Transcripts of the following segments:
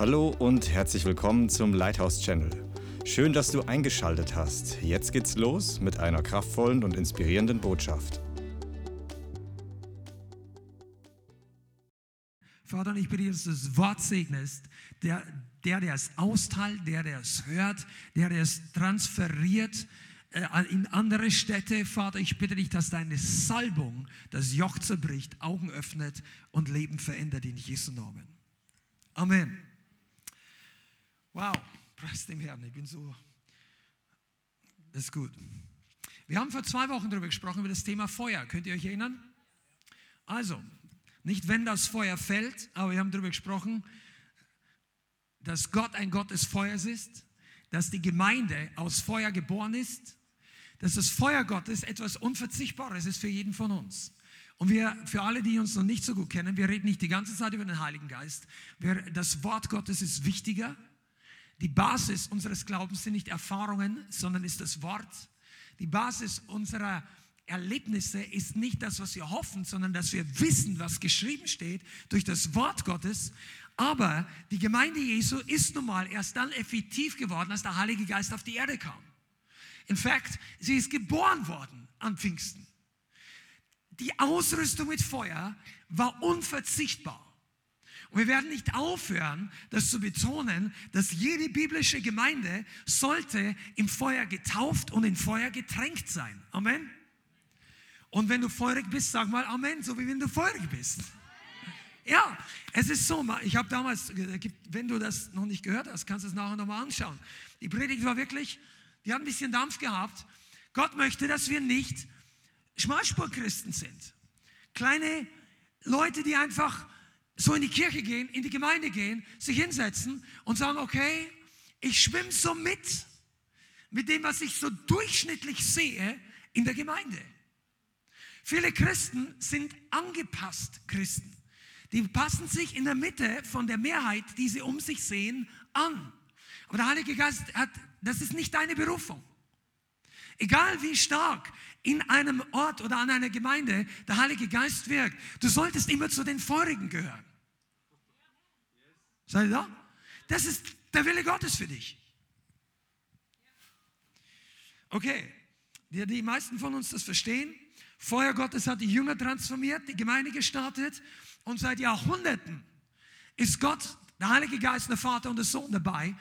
Hallo und herzlich willkommen zum Lighthouse Channel. Schön, dass du eingeschaltet hast. Jetzt geht's los mit einer kraftvollen und inspirierenden Botschaft. Vater, ich bitte, dass du das Wort segnest, der, der, der es austeilt, der, der es hört, der, der es transferiert äh, in andere Städte. Vater, ich bitte dich, dass deine Salbung das Joch zerbricht, Augen öffnet und Leben verändert in Jesu Namen. Amen. Wow, preis dem Herrn, ich bin so, das ist gut. Wir haben vor zwei Wochen darüber gesprochen, über das Thema Feuer. Könnt ihr euch erinnern? Also, nicht wenn das Feuer fällt, aber wir haben darüber gesprochen, dass Gott ein Gott des Feuers ist, dass die Gemeinde aus Feuer geboren ist, dass das Feuer Gottes etwas Unverzichtbares ist für jeden von uns. Und wir, für alle, die uns noch nicht so gut kennen, wir reden nicht die ganze Zeit über den Heiligen Geist. Wir, das Wort Gottes ist wichtiger. Die Basis unseres Glaubens sind nicht Erfahrungen, sondern ist das Wort. Die Basis unserer Erlebnisse ist nicht das, was wir hoffen, sondern dass wir wissen, was geschrieben steht durch das Wort Gottes. Aber die Gemeinde Jesu ist nun mal erst dann effektiv geworden, als der Heilige Geist auf die Erde kam. In fact, sie ist geboren worden an Pfingsten. Die Ausrüstung mit Feuer war unverzichtbar. Und wir werden nicht aufhören, das zu betonen, dass jede biblische Gemeinde sollte im Feuer getauft und in Feuer getränkt sein. Amen. Und wenn du feurig bist, sag mal Amen, so wie wenn du feurig bist. Ja, es ist so, ich habe damals, wenn du das noch nicht gehört hast, kannst du es nachher nochmal anschauen. Die Predigt war wirklich, die hat ein bisschen Dampf gehabt. Gott möchte, dass wir nicht Schmalspurchristen sind. Kleine Leute, die einfach so in die Kirche gehen, in die Gemeinde gehen, sich hinsetzen und sagen, okay, ich schwimme so mit, mit dem, was ich so durchschnittlich sehe in der Gemeinde. Viele Christen sind angepasst Christen. Die passen sich in der Mitte von der Mehrheit, die sie um sich sehen, an. Aber der Heilige Geist hat, das ist nicht deine Berufung. Egal wie stark in einem Ort oder an einer Gemeinde der Heilige Geist wirkt, du solltest immer zu den Feurigen gehören. Seid ihr da? Das ist der Wille Gottes für dich. Okay, die, die meisten von uns das verstehen. Feuer Gottes hat die Jünger transformiert, die Gemeinde gestartet und seit Jahrhunderten ist Gott, der Heilige Geist, der Vater und der Sohn dabei,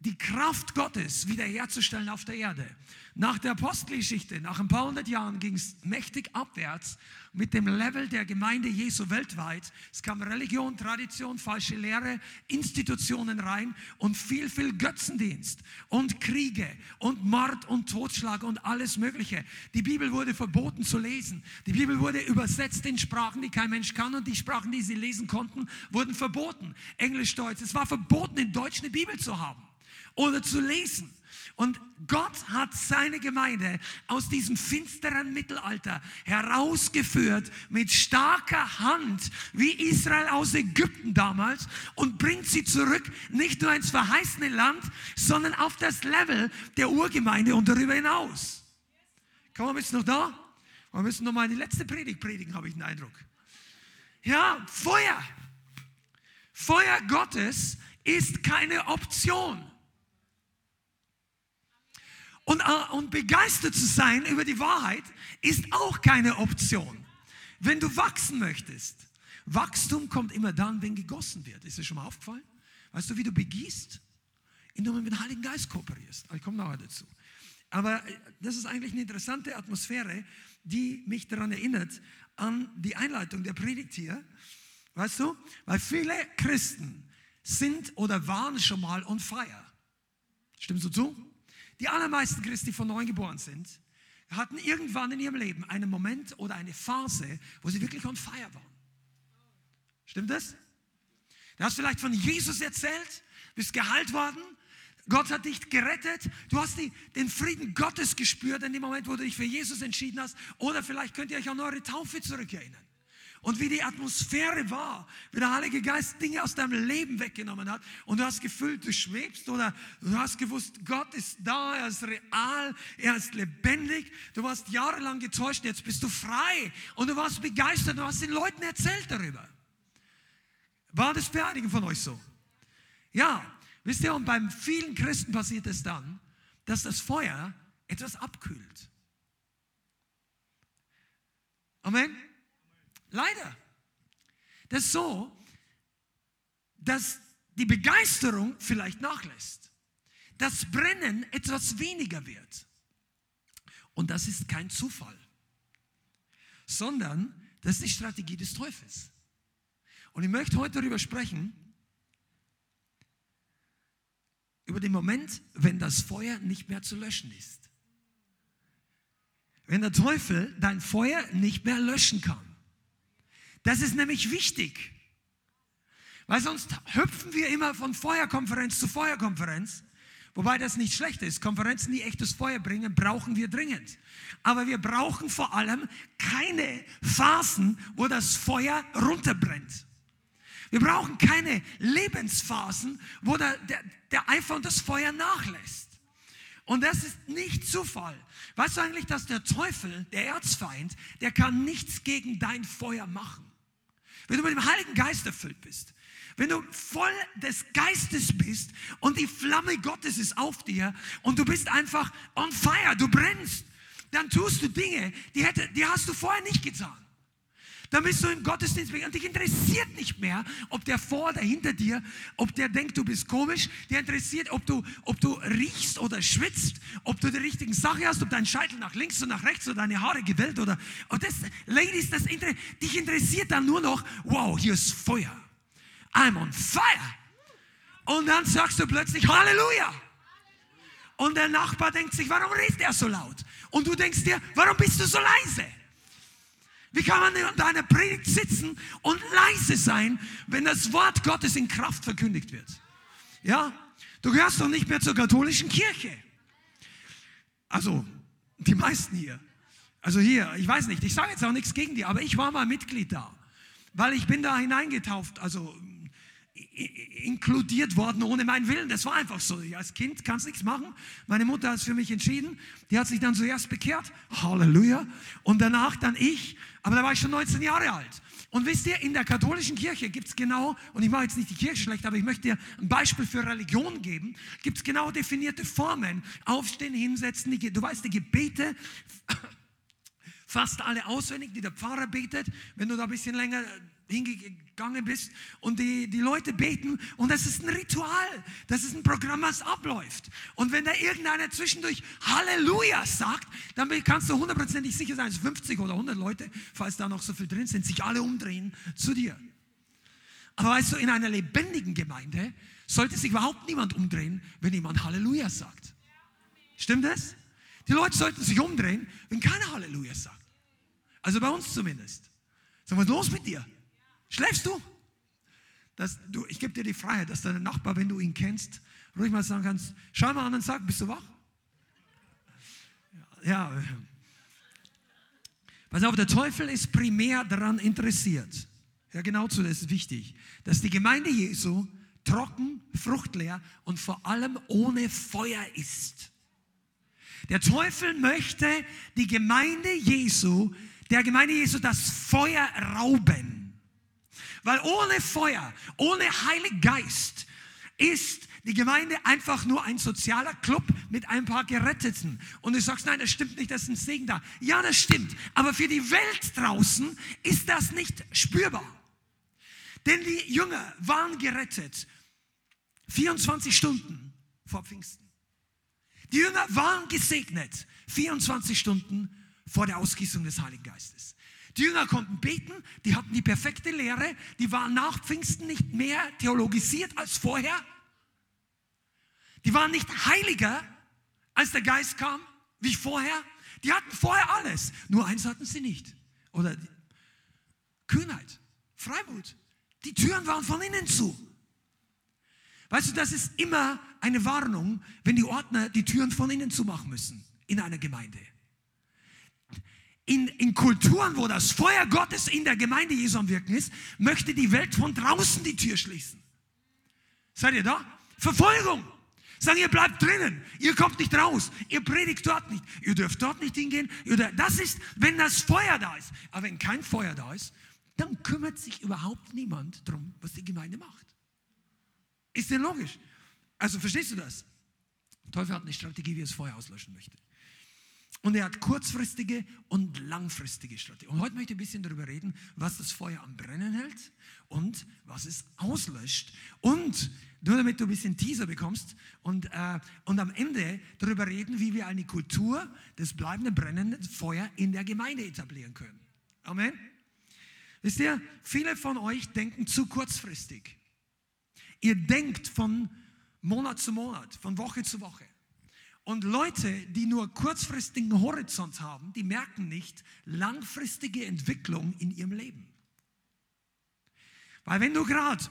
die Kraft Gottes wiederherzustellen auf der Erde. Nach der Apostelgeschichte, nach ein paar hundert Jahren ging es mächtig abwärts mit dem Level der Gemeinde Jesu weltweit. Es kam Religion, Tradition, falsche Lehre, Institutionen rein und viel, viel Götzendienst und Kriege und Mord und Totschlag und alles Mögliche. Die Bibel wurde verboten zu lesen. Die Bibel wurde übersetzt in Sprachen, die kein Mensch kann und die Sprachen, die sie lesen konnten, wurden verboten. Englisch, Deutsch. Es war verboten, in Deutsch eine Bibel zu haben oder zu lesen. Und Gott hat seine Gemeinde aus diesem finsteren Mittelalter herausgeführt mit starker Hand, wie Israel aus Ägypten damals, und bringt sie zurück, nicht nur ins verheißene Land, sondern auf das Level der Urgemeinde und darüber hinaus. Komm, wir noch da? Wir müssen noch mal die letzte Predigt predigen, habe ich den Eindruck. Ja, Feuer. Feuer Gottes ist keine Option. Und, äh, und begeistert zu sein über die Wahrheit ist auch keine Option. Wenn du wachsen möchtest, Wachstum kommt immer dann, wenn gegossen wird. Ist dir schon mal aufgefallen? Weißt du, wie du begießt? Indem du mit dem Heiligen Geist kooperierst. Ich komme nachher dazu. Aber äh, das ist eigentlich eine interessante Atmosphäre, die mich daran erinnert, an die Einleitung der Predigt hier. Weißt du? Weil viele Christen sind oder waren schon mal on fire. Stimmst du zu? Die allermeisten Christen, die von neuem geboren sind, hatten irgendwann in ihrem Leben einen Moment oder eine Phase, wo sie wirklich on fire waren. Stimmt das? Du hast vielleicht von Jesus erzählt, bist geheilt worden, Gott hat dich gerettet, du hast die, den Frieden Gottes gespürt in dem Moment, wo du dich für Jesus entschieden hast. Oder vielleicht könnt ihr euch an eure Taufe zurückerinnern und wie die Atmosphäre war, wie der Heilige Geist Dinge aus deinem Leben weggenommen hat und du hast gefühlt, du schwebst oder du hast gewusst, Gott ist da, er ist real, er ist lebendig. Du warst jahrelang getäuscht, jetzt bist du frei und du warst begeistert, du hast den Leuten erzählt darüber. War das bei einigen von euch so? Ja, wisst ihr, und beim vielen Christen passiert es dann, dass das Feuer etwas abkühlt. Amen. Leider. Das ist so, dass die Begeisterung vielleicht nachlässt. Das Brennen etwas weniger wird. Und das ist kein Zufall, sondern das ist die Strategie des Teufels. Und ich möchte heute darüber sprechen, über den Moment, wenn das Feuer nicht mehr zu löschen ist. Wenn der Teufel dein Feuer nicht mehr löschen kann. Das ist nämlich wichtig. Weil sonst hüpfen wir immer von Feuerkonferenz zu Feuerkonferenz. Wobei das nicht schlecht ist. Konferenzen, die echtes Feuer bringen, brauchen wir dringend. Aber wir brauchen vor allem keine Phasen, wo das Feuer runterbrennt. Wir brauchen keine Lebensphasen, wo der, der, der Eifer und das Feuer nachlässt. Und das ist nicht Zufall. Weißt du eigentlich, dass der Teufel, der Erzfeind, der kann nichts gegen dein Feuer machen. Wenn du mit dem Heiligen Geist erfüllt bist, wenn du voll des Geistes bist und die Flamme Gottes ist auf dir und du bist einfach on fire, du brennst, dann tust du Dinge, die, hätte, die hast du vorher nicht getan. Dann bist du im Gottesdienst und dich interessiert nicht mehr, ob der vor oder hinter dir, ob der denkt, du bist komisch. Der interessiert, ob du, ob du riechst oder schwitzt, ob du die richtigen Sachen hast, ob dein Scheitel nach links und nach rechts oder deine Haare gewellt oder. Und das, Ladies, das, dich interessiert dann nur noch, wow, hier ist Feuer. I'm on fire. Und dann sagst du plötzlich Halleluja. Und der Nachbar denkt sich, warum redet er so laut? Und du denkst dir, warum bist du so leise? Wie kann man in deiner Predigt sitzen und leise sein, wenn das Wort Gottes in Kraft verkündigt wird? Ja, du gehörst doch nicht mehr zur katholischen Kirche. Also, die meisten hier. Also hier, ich weiß nicht, ich sage jetzt auch nichts gegen die, aber ich war mal Mitglied da, weil ich bin da hineingetauft, also inkludiert worden ohne meinen Willen. Das war einfach so. Als Kind kannst nichts machen. Meine Mutter hat es für mich entschieden. Die hat sich dann zuerst bekehrt. Halleluja. Und danach dann ich. Aber da war ich schon 19 Jahre alt. Und wisst ihr, in der katholischen Kirche gibt es genau, und ich mache jetzt nicht die Kirche schlecht, aber ich möchte dir ein Beispiel für Religion geben, gibt es genau definierte Formen. Aufstehen, hinsetzen, die, du weißt, die Gebete, fast alle auswendig, die der Pfarrer betet. Wenn du da ein bisschen länger hingegangen bist und die, die Leute beten und das ist ein Ritual, das ist ein Programm, was abläuft. Und wenn da irgendeiner zwischendurch Halleluja sagt, dann kannst du hundertprozentig sicher sein, dass 50 oder 100 Leute, falls da noch so viel drin sind, sich alle umdrehen zu dir. Aber weißt du, in einer lebendigen Gemeinde sollte sich überhaupt niemand umdrehen, wenn jemand Halleluja sagt. Stimmt das? Die Leute sollten sich umdrehen, wenn keiner Halleluja sagt. Also bei uns zumindest. Sag, was ist los mit dir? Schläfst du? Dass du ich gebe dir die Freiheit, dass dein Nachbar, wenn du ihn kennst, ruhig mal sagen kannst, schau mal an und sag, bist du wach? Ja. Pass auf, der Teufel ist primär daran interessiert. Ja, genau zu, das ist wichtig, dass die Gemeinde Jesu trocken, fruchtleer und vor allem ohne Feuer ist. Der Teufel möchte die Gemeinde Jesu, der Gemeinde Jesu das Feuer rauben. Weil ohne Feuer, ohne Heiligen Geist ist die Gemeinde einfach nur ein sozialer Club mit ein paar Geretteten. Und du sagst, nein, das stimmt nicht, das ist ein Segen da. Ja, das stimmt. Aber für die Welt draußen ist das nicht spürbar. Denn die Jünger waren gerettet 24 Stunden vor Pfingsten. Die Jünger waren gesegnet 24 Stunden vor der Ausgießung des Heiligen Geistes. Die Jünger konnten beten, die hatten die perfekte Lehre, die waren nach Pfingsten nicht mehr theologisiert als vorher. Die waren nicht heiliger, als der Geist kam, wie vorher. Die hatten vorher alles, nur eins hatten sie nicht. Oder Kühnheit, Freimut. Die Türen waren von innen zu. Weißt du, das ist immer eine Warnung, wenn die Ordner die Türen von innen zu machen müssen in einer Gemeinde in, in Kulturen, wo das Feuer Gottes in der Gemeinde Jesu am Wirken ist, möchte die Welt von draußen die Tür schließen. Seid ihr da? Verfolgung. Sagen, ihr bleibt drinnen, ihr kommt nicht raus, ihr predigt dort nicht, ihr dürft dort nicht hingehen. Das ist, wenn das Feuer da ist. Aber wenn kein Feuer da ist, dann kümmert sich überhaupt niemand darum, was die Gemeinde macht. Ist dir logisch? Also verstehst du das? Der Teufel hat eine Strategie, wie er das Feuer auslöschen möchte. Und er hat kurzfristige und langfristige Strategien. Und heute möchte ich ein bisschen darüber reden, was das Feuer am Brennen hält und was es auslöscht. Und nur damit du ein bisschen Teaser bekommst und, äh, und am Ende darüber reden, wie wir eine Kultur des bleibenden brennenden Feuer in der Gemeinde etablieren können. Amen. Wisst ihr, viele von euch denken zu kurzfristig. Ihr denkt von Monat zu Monat, von Woche zu Woche. Und Leute, die nur kurzfristigen Horizont haben, die merken nicht langfristige Entwicklung in ihrem Leben. Weil wenn du gerade,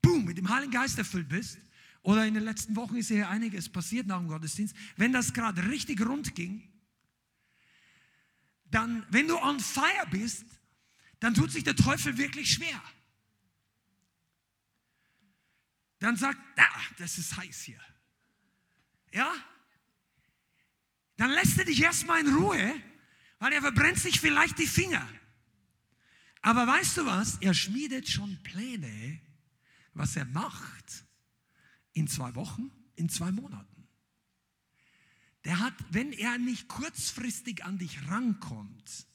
boom, mit dem Heiligen Geist erfüllt bist, oder in den letzten Wochen ist ja einiges passiert nach dem Gottesdienst, wenn das gerade richtig rund ging, dann, wenn du on fire bist, dann tut sich der Teufel wirklich schwer. Dann sagt, ah, das ist heiß hier. Ja? Dann lässt er dich erstmal in Ruhe, weil er verbrennt sich vielleicht die Finger. Aber weißt du was? Er schmiedet schon Pläne, was er macht in zwei Wochen, in zwei Monaten. Der hat, wenn er nicht kurzfristig an dich rankommt,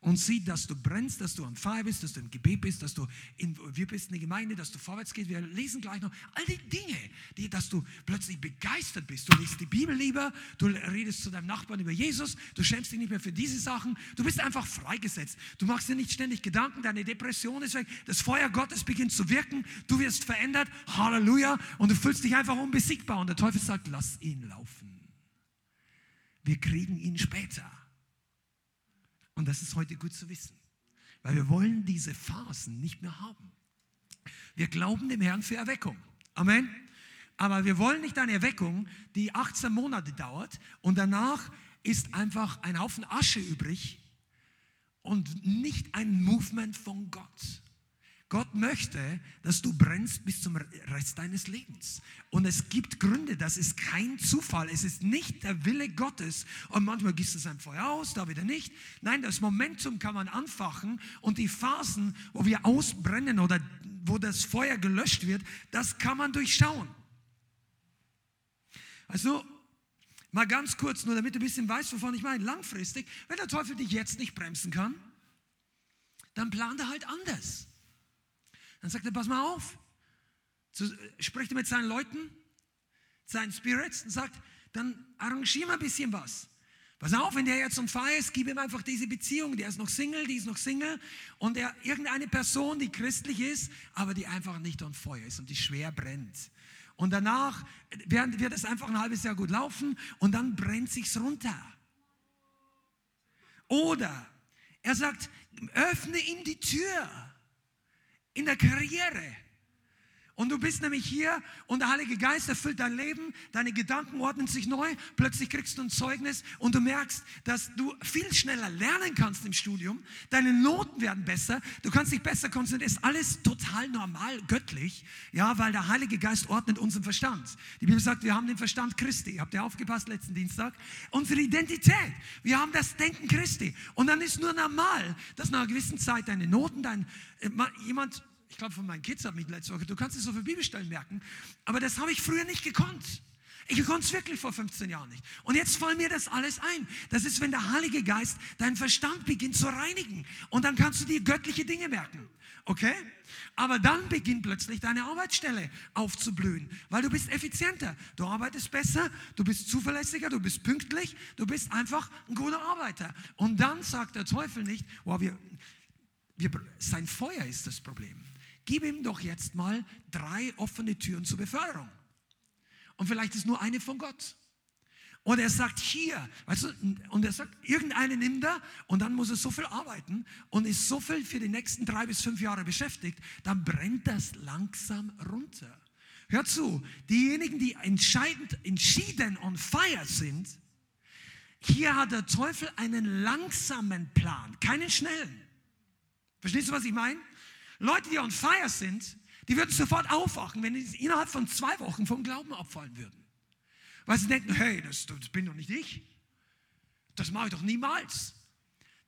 und sieht, dass du brennst, dass du am Feier bist, dass du im Gebet bist, dass du in, wir bist eine Gemeinde, dass du vorwärts gehst. Wir lesen gleich noch all die Dinge, die, dass du plötzlich begeistert bist. Du liest die Bibel lieber, du redest zu deinem Nachbarn über Jesus, du schämst dich nicht mehr für diese Sachen. Du bist einfach freigesetzt. Du machst dir nicht ständig Gedanken, deine Depression ist weg, das Feuer Gottes beginnt zu wirken, du wirst verändert, Halleluja, und du fühlst dich einfach unbesiegbar. Und der Teufel sagt, lass ihn laufen. Wir kriegen ihn später. Und das ist heute gut zu wissen, weil wir wollen diese Phasen nicht mehr haben. Wir glauben dem Herrn für Erweckung. Amen. Aber wir wollen nicht eine Erweckung, die 18 Monate dauert und danach ist einfach ein Haufen Asche übrig und nicht ein Movement von Gott. Gott möchte, dass du brennst bis zum Rest deines Lebens. Und es gibt Gründe, das ist kein Zufall. Es ist nicht der Wille Gottes. Und manchmal gießt es ein Feuer aus, da wieder nicht. Nein, das Momentum kann man anfachen und die Phasen, wo wir ausbrennen oder wo das Feuer gelöscht wird, das kann man durchschauen. Also, mal ganz kurz, nur damit du ein bisschen weißt, wovon ich meine. Langfristig, wenn der Teufel dich jetzt nicht bremsen kann, dann plant er halt anders. Dann sagt er, pass mal auf. So, äh, spricht er mit seinen Leuten, seinen Spirits und sagt, dann arrangier mal ein bisschen was. Pass auf, wenn der jetzt on fire ist, gib ihm einfach diese Beziehung. Der ist noch Single, die ist noch Single. Und er, irgendeine Person, die christlich ist, aber die einfach nicht on fire ist und die schwer brennt. Und danach wird, wird es einfach ein halbes Jahr gut laufen und dann brennt sich's runter. Oder er sagt, öffne ihm die Tür in der Karriere. Und du bist nämlich hier und der Heilige Geist erfüllt dein Leben, deine Gedanken ordnen sich neu, plötzlich kriegst du ein Zeugnis und du merkst, dass du viel schneller lernen kannst im Studium, deine Noten werden besser, du kannst dich besser konzentrieren, ist alles total normal, göttlich, ja, weil der Heilige Geist ordnet unseren Verstand. Die Bibel sagt, wir haben den Verstand Christi, habt ihr aufgepasst letzten Dienstag? Unsere Identität, wir haben das Denken Christi. Und dann ist nur normal, dass nach einer gewissen Zeit deine Noten, dein, äh, jemand ich glaube von meinen Kids habe ich letzte Woche, du kannst es so für Bibelstellen merken, aber das habe ich früher nicht gekonnt. Ich konnte es wirklich vor 15 Jahren nicht. Und jetzt fällt mir das alles ein. Das ist, wenn der Heilige Geist deinen Verstand beginnt zu reinigen. Und dann kannst du dir göttliche Dinge merken. Okay? Aber dann beginnt plötzlich deine Arbeitsstelle aufzublühen, weil du bist effizienter, du arbeitest besser, du bist zuverlässiger, du bist pünktlich, du bist einfach ein guter Arbeiter. Und dann sagt der Teufel nicht, wow, wir, wir, sein Feuer ist das Problem gib ihm doch jetzt mal drei offene Türen zur Beförderung. Und vielleicht ist nur eine von Gott. Und er sagt hier, weißt du, und er sagt, irgendeine nimmt er und dann muss er so viel arbeiten und ist so viel für die nächsten drei bis fünf Jahre beschäftigt, dann brennt das langsam runter. Hör zu, diejenigen, die entscheidend, entschieden on fire sind, hier hat der Teufel einen langsamen Plan, keinen schnellen. Verstehst du, was ich meine? Leute, die on fire sind, die würden sofort aufwachen, wenn sie innerhalb von zwei Wochen vom Glauben abfallen würden. Weil sie denken, hey, das, das bin doch nicht ich. Das mache ich doch niemals.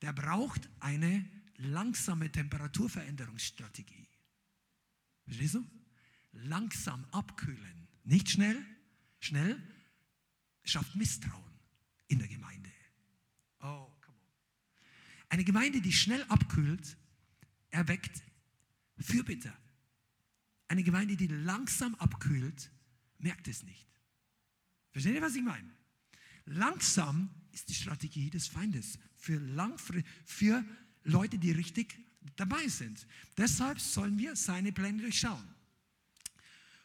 Der braucht eine langsame Temperaturveränderungsstrategie. Verstehst du? langsam abkühlen, nicht schnell, schnell schafft Misstrauen in der Gemeinde. Oh, come on. Eine Gemeinde, die schnell abkühlt, erweckt Fürbitter. Eine Gemeinde, die langsam abkühlt, merkt es nicht. Versteht ihr, was ich meine? Langsam ist die Strategie des Feindes für, langfri für Leute, die richtig dabei sind. Deshalb sollen wir seine Pläne durchschauen.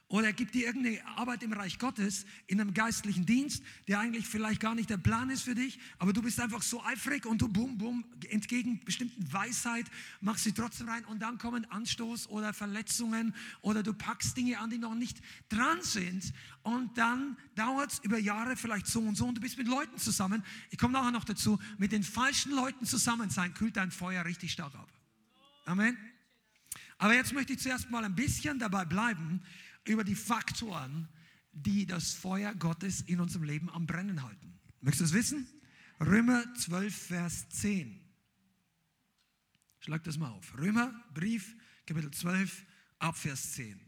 Oder er gibt dir irgendeine Arbeit im Reich Gottes in einem geistlichen Dienst, der eigentlich vielleicht gar nicht der Plan ist für dich, aber du bist einfach so eifrig und du bum, bum, entgegen bestimmten Weisheit machst sie trotzdem rein und dann kommen Anstoß oder Verletzungen oder du packst Dinge an, die noch nicht dran sind und dann dauert es über Jahre vielleicht so und so und du bist mit Leuten zusammen. Ich komme nachher noch dazu, mit den falschen Leuten zusammen sein, kühlt dein Feuer richtig stark ab. Amen. Aber jetzt möchte ich zuerst mal ein bisschen dabei bleiben, über die Faktoren, die das Feuer Gottes in unserem Leben am Brennen halten. Möchtest du es wissen? Römer 12, Vers 10. Schlag das mal auf. Römer, Brief, Kapitel 12, ab Vers 10.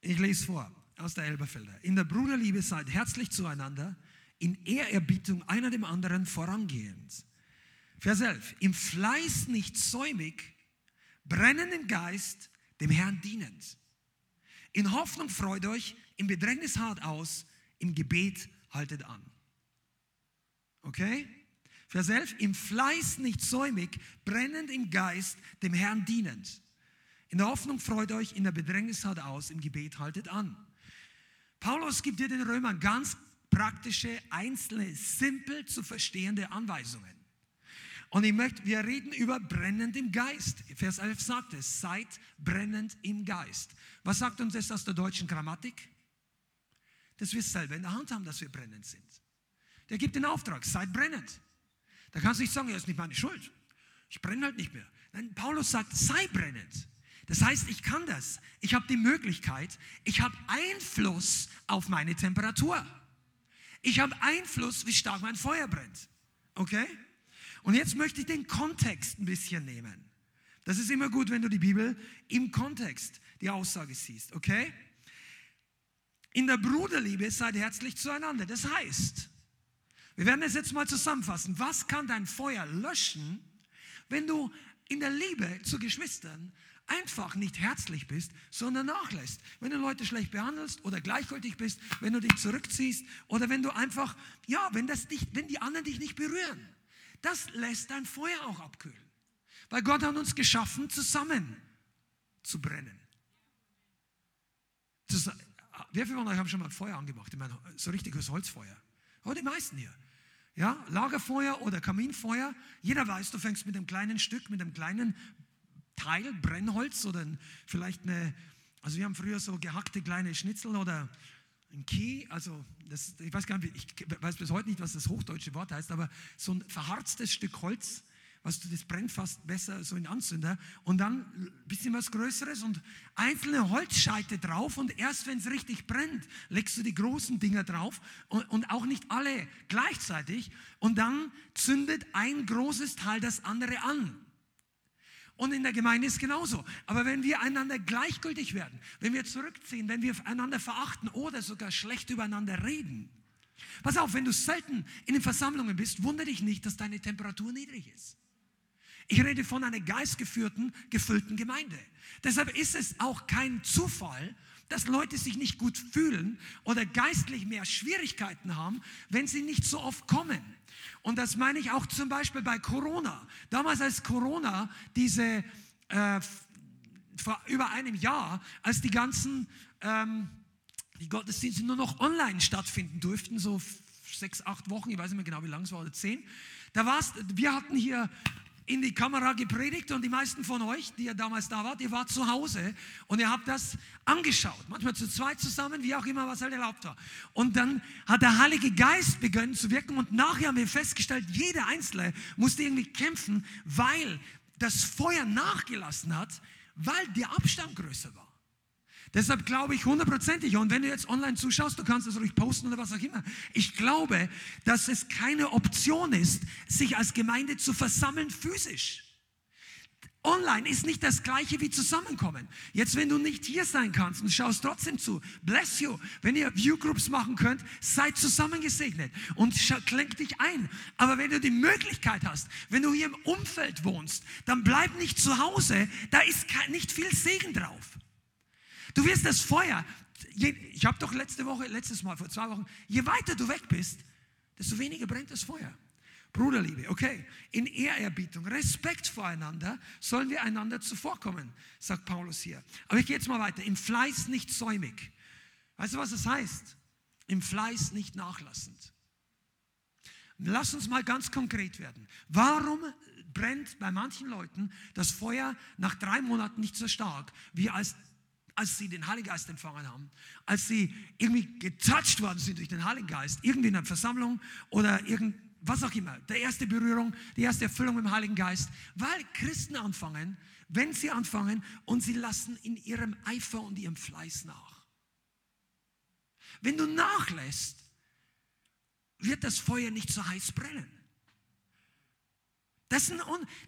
Ich lese vor aus der Elberfelder. In der Bruderliebe seid herzlich zueinander, in Ehrerbietung einer dem anderen vorangehend. Vers 11. Im Fleiß nicht säumig, brennenden Geist, dem Herrn dienend. In Hoffnung freut euch, im Bedrängnis hart aus, im Gebet haltet an. Okay? Vers 11, im Fleiß nicht säumig, brennend im Geist, dem Herrn dienend. In der Hoffnung freut euch, in der Bedrängnis hart aus, im Gebet haltet an. Paulus gibt dir den Römern ganz praktische, einzelne, simpel zu verstehende Anweisungen. Und ich möchte, wir reden über brennend im Geist. Vers 11 sagt es, seid brennend im Geist. Was sagt uns das aus der deutschen Grammatik? Dass wir es selber in der Hand haben, dass wir brennend sind. Der gibt den Auftrag, seid brennend. Da kannst du nicht sagen, ja, ist nicht meine Schuld. Ich brenne halt nicht mehr. Nein, Paulus sagt, sei brennend. Das heißt, ich kann das. Ich habe die Möglichkeit, ich habe Einfluss auf meine Temperatur. Ich habe Einfluss, wie stark mein Feuer brennt. Okay? Und jetzt möchte ich den Kontext ein bisschen nehmen. Das ist immer gut, wenn du die Bibel im Kontext die Aussage siehst, okay? In der Bruderliebe seid herzlich zueinander. Das heißt, wir werden es jetzt mal zusammenfassen. Was kann dein Feuer löschen, wenn du in der Liebe zu Geschwistern einfach nicht herzlich bist, sondern nachlässt. Wenn du Leute schlecht behandelst oder gleichgültig bist, wenn du dich zurückziehst oder wenn du einfach, ja, wenn, das nicht, wenn die anderen dich nicht berühren. Das lässt dein Feuer auch abkühlen. Weil Gott hat uns geschaffen, zusammen zu brennen. Das, wer von euch haben schon mal Feuer angemacht? Ich meine, so richtiges Holzfeuer. Oh, die meisten hier. Ja, Lagerfeuer oder Kaminfeuer. Jeder weiß, du fängst mit einem kleinen Stück, mit einem kleinen Teil Brennholz oder vielleicht eine, also wir haben früher so gehackte kleine Schnitzel oder ein Key, also das, ich weiß gar nicht, ich weiß bis heute nicht, was das hochdeutsche Wort heißt, aber so ein verharztes Stück Holz, was du, das brennt fast besser so in Anzünder und dann ein bisschen was Größeres und einzelne Holzscheite drauf und erst wenn es richtig brennt, legst du die großen Dinger drauf und, und auch nicht alle gleichzeitig und dann zündet ein großes Teil das andere an. Und in der Gemeinde ist genauso. Aber wenn wir einander gleichgültig werden, wenn wir zurückziehen, wenn wir einander verachten oder sogar schlecht übereinander reden, pass auf, wenn du selten in den Versammlungen bist, wundere dich nicht, dass deine Temperatur niedrig ist. Ich rede von einer geistgeführten, gefüllten Gemeinde. Deshalb ist es auch kein Zufall, dass Leute sich nicht gut fühlen oder geistlich mehr Schwierigkeiten haben, wenn sie nicht so oft kommen. Und das meine ich auch zum Beispiel bei Corona. Damals als Corona diese, äh, vor über einem Jahr, als die ganzen ähm, die Gottesdienste nur noch online stattfinden durften, so sechs, acht Wochen, ich weiß nicht mehr genau, wie lang es war, oder zehn. Da war's, wir hatten hier in die Kamera gepredigt und die meisten von euch, die ja damals da wart, ihr wart zu Hause und ihr habt das angeschaut. Manchmal zu zweit zusammen, wie auch immer, was halt erlaubt war. Und dann hat der Heilige Geist begonnen zu wirken und nachher haben wir festgestellt, jeder Einzelne musste irgendwie kämpfen, weil das Feuer nachgelassen hat, weil der Abstand größer war. Deshalb glaube ich hundertprozentig, und wenn du jetzt online zuschaust, du kannst es ruhig posten oder was auch immer. Ich glaube, dass es keine Option ist, sich als Gemeinde zu versammeln physisch. online ist nicht das gleiche wie zusammenkommen. Jetzt, wenn du nicht hier sein kannst und schaust trotzdem zu, bless you. Wenn ihr Viewgroups machen könnt, seid zusammengesegnet und klenk dich ein. Aber wenn du die Möglichkeit hast, wenn du hier im Umfeld wohnst, dann bleib nicht zu Hause, da ist nicht viel Segen drauf. Du wirst das Feuer, ich habe doch letzte Woche, letztes Mal, vor zwei Wochen, je weiter du weg bist, desto weniger brennt das Feuer. Bruderliebe, okay. In Ehrerbietung, Respekt voreinander sollen wir einander zuvorkommen, sagt Paulus hier. Aber ich gehe jetzt mal weiter. Im Fleiß nicht säumig. Weißt du, was das heißt? Im Fleiß nicht nachlassend. Lass uns mal ganz konkret werden. Warum brennt bei manchen Leuten das Feuer nach drei Monaten nicht so stark, wie als, als sie den Heiligen Geist empfangen haben, als sie irgendwie getouched worden sind durch den Heiligen Geist, irgendwie in einer Versammlung oder irgend, was auch immer, der erste Berührung, die erste Erfüllung mit dem Heiligen Geist, weil Christen anfangen, wenn sie anfangen und sie lassen in ihrem Eifer und ihrem Fleiß nach. Wenn du nachlässt, wird das Feuer nicht so heiß brennen. Das ein,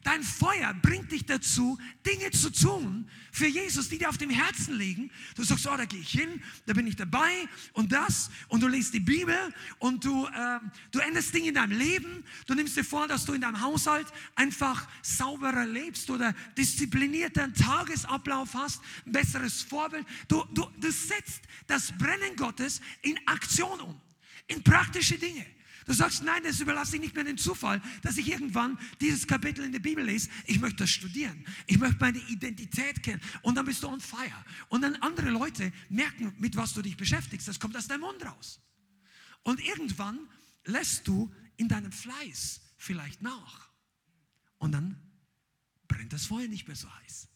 dein Feuer bringt dich dazu, Dinge zu tun für Jesus, die dir auf dem Herzen liegen. Du sagst, oh, da gehe ich hin, da bin ich dabei und das. Und du liest die Bibel und du, äh, du änderst Dinge in deinem Leben. Du nimmst dir vor, dass du in deinem Haushalt einfach sauberer lebst oder disziplinierter Tagesablauf hast, ein besseres Vorbild. Du, du, du setzt das Brennen Gottes in Aktion um, in praktische Dinge. Du sagst, nein, das überlasse ich nicht mehr dem Zufall, dass ich irgendwann dieses Kapitel in der Bibel lese. Ich möchte das studieren. Ich möchte meine Identität kennen. Und dann bist du on fire. Und dann andere Leute merken, mit was du dich beschäftigst. Das kommt aus deinem Mund raus. Und irgendwann lässt du in deinem Fleiß vielleicht nach. Und dann brennt das Feuer nicht mehr so heiß.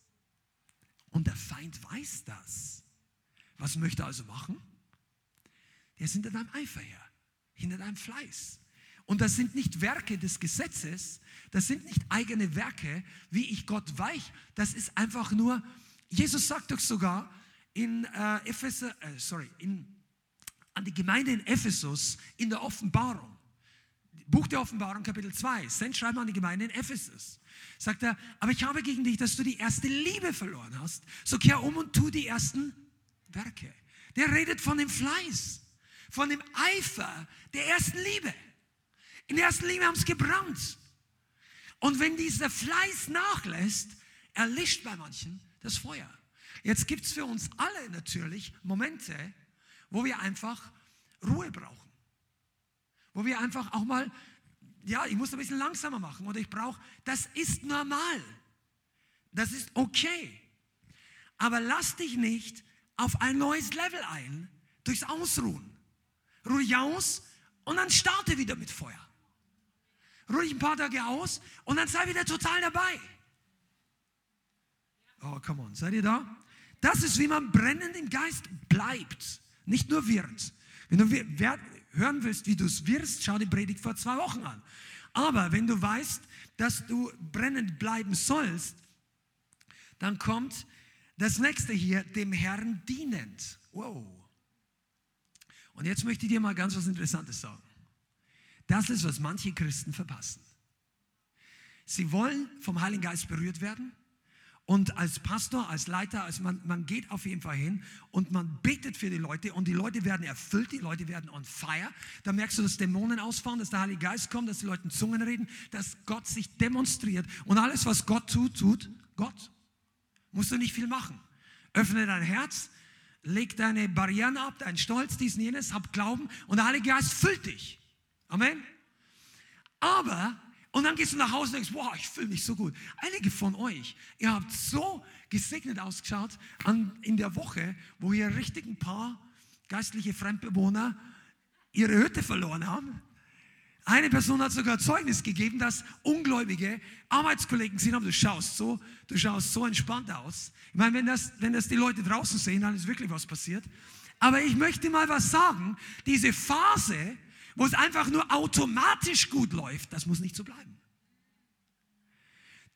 Und der Feind weiß das. Was möchte er also machen? Der ist hinter deinem Eifer her hinter deinem Fleiß. Und das sind nicht Werke des Gesetzes, das sind nicht eigene Werke, wie ich Gott weich. Das ist einfach nur, Jesus sagt doch sogar in äh, Epheser, äh, sorry, in, an die Gemeinde in Ephesus in der Offenbarung. Buch der Offenbarung, Kapitel 2. Send schreiben an die Gemeinde in Ephesus. Sagt er, aber ich habe gegen dich, dass du die erste Liebe verloren hast. So kehr um und tu die ersten Werke. Der redet von dem Fleiß von dem Eifer der ersten Liebe. In der ersten Liebe haben es gebrannt. Und wenn dieser Fleiß nachlässt, erlischt bei manchen das Feuer. Jetzt gibt es für uns alle natürlich Momente, wo wir einfach Ruhe brauchen. Wo wir einfach auch mal, ja, ich muss ein bisschen langsamer machen oder ich brauche, das ist normal. Das ist okay. Aber lass dich nicht auf ein neues Level ein durchs Ausruhen ruhig aus und dann starte wieder mit Feuer. Ruhig ein paar Tage aus und dann sei wieder total dabei. Oh, come on, seid ihr da? Das ist, wie man brennend im Geist bleibt, nicht nur wird. Wenn du hören willst, wie du es wirst, schau die Predigt vor zwei Wochen an. Aber wenn du weißt, dass du brennend bleiben sollst, dann kommt das nächste hier, dem Herrn dienend. Wow. Und jetzt möchte ich dir mal ganz was Interessantes sagen. Das ist, was manche Christen verpassen. Sie wollen vom Heiligen Geist berührt werden. Und als Pastor, als Leiter, als man, man geht auf jeden Fall hin und man betet für die Leute und die Leute werden erfüllt, die Leute werden on fire. Da merkst du, dass Dämonen ausfahren, dass der Heilige Geist kommt, dass die Leute in Zungen reden, dass Gott sich demonstriert. Und alles, was Gott tut, tut Gott. Musst du nicht viel machen. Öffne dein Herz, leg deine Barrieren ab, dein Stolz, dies und jenes, hab Glauben und der Heilige Geist füllt dich. Amen. Aber, und dann gehst du nach Hause und denkst, boah, ich fühle mich so gut. Einige von euch, ihr habt so gesegnet ausgeschaut an, in der Woche, wo hier richtig ein paar geistliche Fremdbewohner ihre Hütte verloren haben. Eine Person hat sogar Zeugnis gegeben, dass ungläubige Arbeitskollegen sind, aber du schaust so, du schaust so entspannt aus. Ich meine, wenn das, wenn das die Leute draußen sehen, dann ist wirklich was passiert. Aber ich möchte mal was sagen. Diese Phase, wo es einfach nur automatisch gut läuft, das muss nicht so bleiben.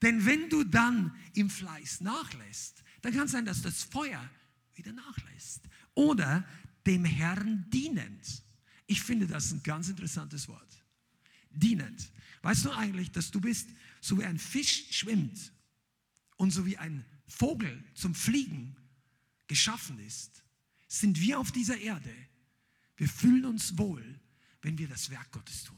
Denn wenn du dann im Fleiß nachlässt, dann kann es sein, dass das Feuer wieder nachlässt. Oder dem Herrn dienend. Ich finde das ein ganz interessantes Wort dienend. Weißt du eigentlich, dass du bist, so wie ein Fisch schwimmt und so wie ein Vogel zum Fliegen geschaffen ist, sind wir auf dieser Erde. Wir fühlen uns wohl, wenn wir das Werk Gottes tun.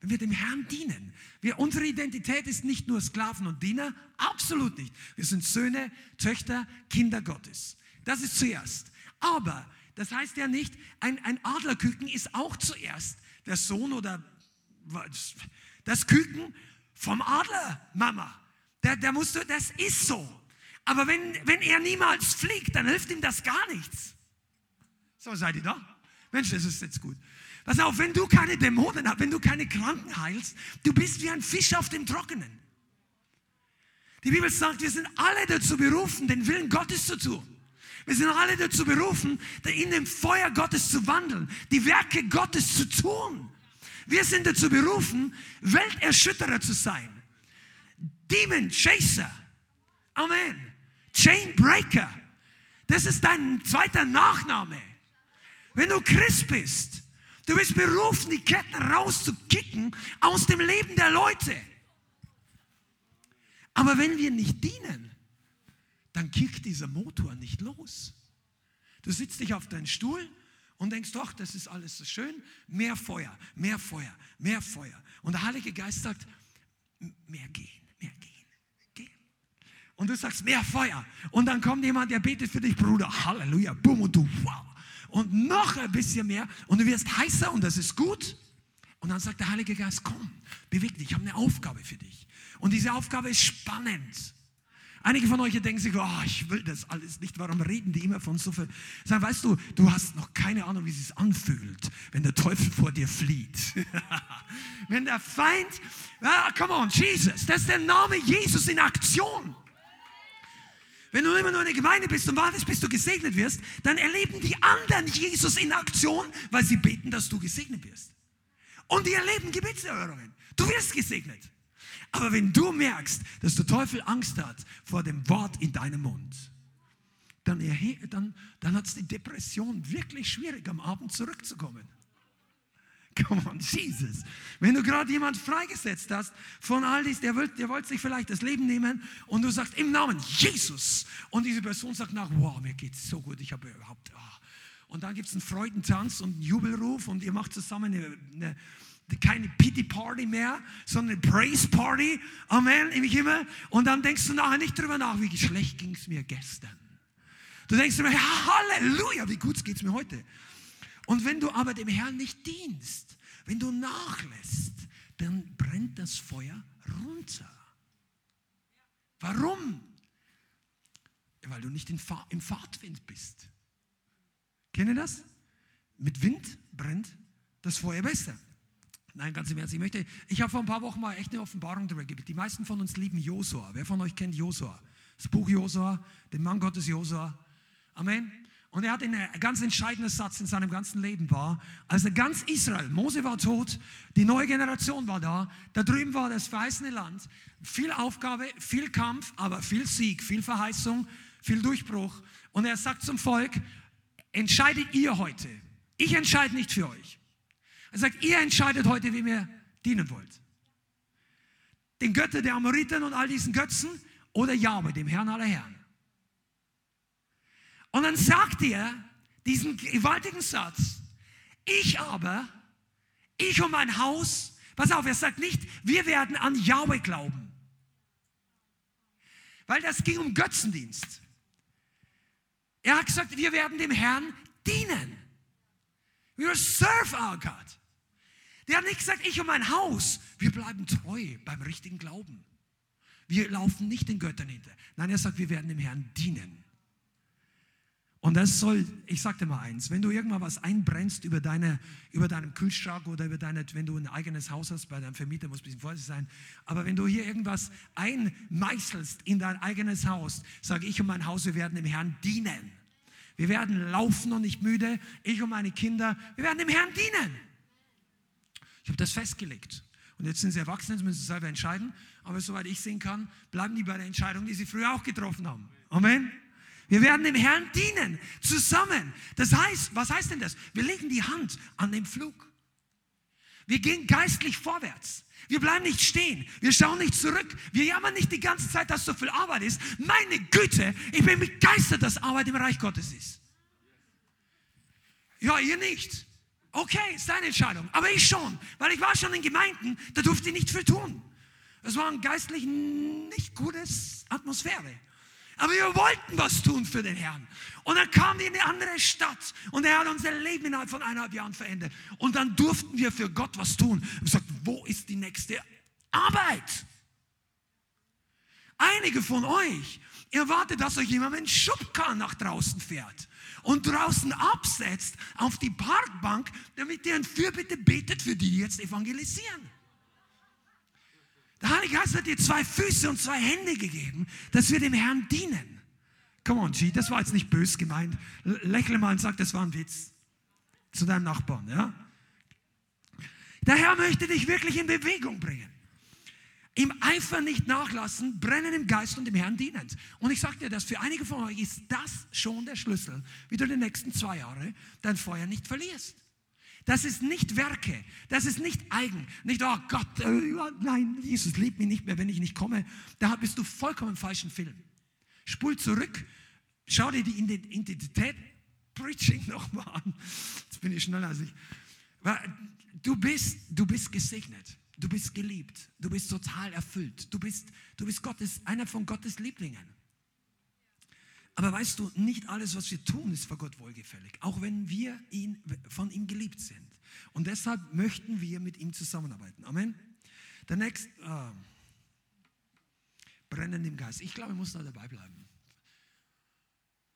Wenn wir dem Herrn dienen. Wir, unsere Identität ist nicht nur Sklaven und Diener, absolut nicht. Wir sind Söhne, Töchter, Kinder Gottes. Das ist zuerst. Aber das heißt ja nicht, ein, ein Adlerküken ist auch zuerst der Sohn oder das Küken vom Adler, Mama. Der, der musst das ist so. Aber wenn, wenn er niemals fliegt, dann hilft ihm das gar nichts. So seid ihr da? Mensch, das ist jetzt gut. Pass auf, wenn du keine Dämonen hast, wenn du keine Kranken heilst, du bist wie ein Fisch auf dem Trockenen. Die Bibel sagt, wir sind alle dazu berufen, den Willen Gottes zu tun. Wir sind alle dazu berufen, in dem Feuer Gottes zu wandeln, die Werke Gottes zu tun. Wir sind dazu berufen, Welterschütterer zu sein. Demon Chaser. Amen. Chainbreaker. Das ist dein zweiter Nachname. Wenn du Christ bist, du bist berufen, die Ketten rauszukicken aus dem Leben der Leute. Aber wenn wir nicht dienen, dann kickt dieser Motor nicht los. Du sitzt dich auf deinen Stuhl und denkst, doch, das ist alles so schön. Mehr Feuer, mehr Feuer, mehr Feuer. Und der Heilige Geist sagt, mehr gehen, mehr gehen, gehen. Und du sagst, mehr Feuer. Und dann kommt jemand, der betet für dich, Bruder, Halleluja, boom, und du, wow. Und noch ein bisschen mehr und du wirst heißer und das ist gut. Und dann sagt der Heilige Geist, komm, beweg dich, ich habe eine Aufgabe für dich. Und diese Aufgabe ist spannend. Einige von euch denken sich, oh, ich will das alles nicht. Warum reden die immer von so viel? Sagen, weißt du, du hast noch keine Ahnung, wie es sich anfühlt, wenn der Teufel vor dir flieht. wenn der Feind, ah, come on, Jesus, das ist der Name Jesus in Aktion. Wenn du immer nur in der Gemeinde bist und wartest, bis du gesegnet wirst, dann erleben die anderen Jesus in Aktion, weil sie beten, dass du gesegnet wirst. Und die erleben Gebetserhörungen. Du wirst gesegnet. Aber wenn du merkst, dass der Teufel Angst hat vor dem Wort in deinem Mund, dann, dann, dann hat es die Depression wirklich schwierig, am Abend zurückzukommen. Come on, Jesus. Wenn du gerade jemand freigesetzt hast von all dies, der, will, der wollte sich vielleicht das Leben nehmen und du sagst im Namen Jesus und diese Person sagt nach, wow, mir geht's so gut, ich habe überhaupt, oh. und dann gibt es einen Freudentanz und einen Jubelruf und ihr macht zusammen eine, eine keine Pity Party mehr, sondern Praise Party. Amen, im Himmel. Und dann denkst du nachher nicht drüber nach, wie schlecht ging es mir gestern. Du denkst immer, Halleluja, wie gut geht es mir heute. Und wenn du aber dem Herrn nicht dienst, wenn du nachlässt, dann brennt das Feuer runter. Warum? Weil du nicht im Fahrtwind bist. Kennt ihr das? Mit Wind brennt das Feuer besser. Nein, ganz im Ernst. Ich möchte, ich habe vor ein paar Wochen mal echt eine Offenbarung darüber gegeben. Die meisten von uns lieben Josua. Wer von euch kennt Josua? Das Buch Josua, den Mann Gottes Josua. Amen. Und er hat einen ganz entscheidenden Satz in seinem ganzen Leben war, als er ganz Israel, Mose war tot, die neue Generation war da, da drüben war das verheißene Land, viel Aufgabe, viel Kampf, aber viel Sieg, viel Verheißung, viel Durchbruch. Und er sagt zum Volk, entscheidet ihr heute. Ich entscheide nicht für euch. Er sagt, ihr entscheidet heute, wie ihr dienen wollt. Den Götter der Amoriten und all diesen Götzen oder Jahwe, dem Herrn aller Herren. Und dann sagt er diesen gewaltigen Satz, ich aber, ich und mein Haus, pass auf, er sagt nicht, wir werden an Jahwe glauben. Weil das ging um Götzendienst. Er hat gesagt, wir werden dem Herrn dienen. We will serve our God. Der hat nicht gesagt, ich und mein Haus, wir bleiben treu beim richtigen Glauben. Wir laufen nicht den Göttern hinter. Nein, er sagt, wir werden dem Herrn dienen. Und das soll, ich sag dir mal eins, wenn du irgendwann was einbrennst über, deine, über deinen Kühlschrank oder über deine, wenn du ein eigenes Haus hast, bei deinem Vermieter muss ein bisschen vorsichtig sein, aber wenn du hier irgendwas einmeißelst in dein eigenes Haus, sage ich und mein Haus, wir werden dem Herrn dienen. Wir werden laufen und nicht müde, ich und meine Kinder, wir werden dem Herrn dienen. Ich habe das festgelegt. Und jetzt sind sie erwachsen, jetzt müssen sie selber entscheiden. Aber soweit ich sehen kann, bleiben die bei der Entscheidung, die sie früher auch getroffen haben. Amen. Wir werden dem Herrn dienen, zusammen. Das heißt, was heißt denn das? Wir legen die Hand an den Flug. Wir gehen geistlich vorwärts. Wir bleiben nicht stehen. Wir schauen nicht zurück. Wir jammern nicht die ganze Zeit, dass so viel Arbeit ist. Meine Güte, ich bin begeistert, dass Arbeit im Reich Gottes ist. Ja, ihr nicht. Okay, ist deine Entscheidung. Aber ich schon, weil ich war schon in Gemeinden, da durfte ich nicht viel tun. Es war eine geistlich nicht gute Atmosphäre. Aber wir wollten was tun für den Herrn. Und dann kamen wir in eine andere Stadt und er hat unser Leben innerhalb von eineinhalb Jahren verändert. Und dann durften wir für Gott was tun. Und gesagt, wo ist die nächste Arbeit? Einige von euch erwartet, dass euch jemand mit einem Schubkarren nach draußen fährt und draußen absetzt auf die Parkbank, damit ihr ein Fürbitte betet für die, die jetzt evangelisieren. Der Heilige Geist hat dir zwei Füße und zwei Hände gegeben, dass wir dem Herrn dienen. Come on, G, das war jetzt nicht bös gemeint. Lächle mal und sag, das war ein Witz. Zu deinem Nachbarn, ja? Der Herr möchte dich wirklich in Bewegung bringen. Im Eifer nicht nachlassen, brennen im Geist und dem Herrn dienen. Und ich sage dir das, für einige von euch ist das schon der Schlüssel, wie du die nächsten zwei Jahre dein Feuer nicht verlierst. Das ist nicht Werke, das ist nicht eigen, nicht, oh Gott, äh, nein, Jesus liebt mich nicht mehr, wenn ich nicht komme. Da bist du vollkommen im falschen Film. Spul zurück, schau dir die Identität Preaching nochmal an. Jetzt bin ich schneller als ich. Du bist, du bist gesegnet, du bist geliebt, du bist total erfüllt, du bist, du bist Gottes, einer von Gottes Lieblingen. Aber weißt du, nicht alles, was wir tun, ist vor Gott wohlgefällig, auch wenn wir ihn, von ihm geliebt sind. Und deshalb möchten wir mit ihm zusammenarbeiten. Amen. Der nächste, äh, brennen im Geist. Ich glaube, ich muss da dabei bleiben.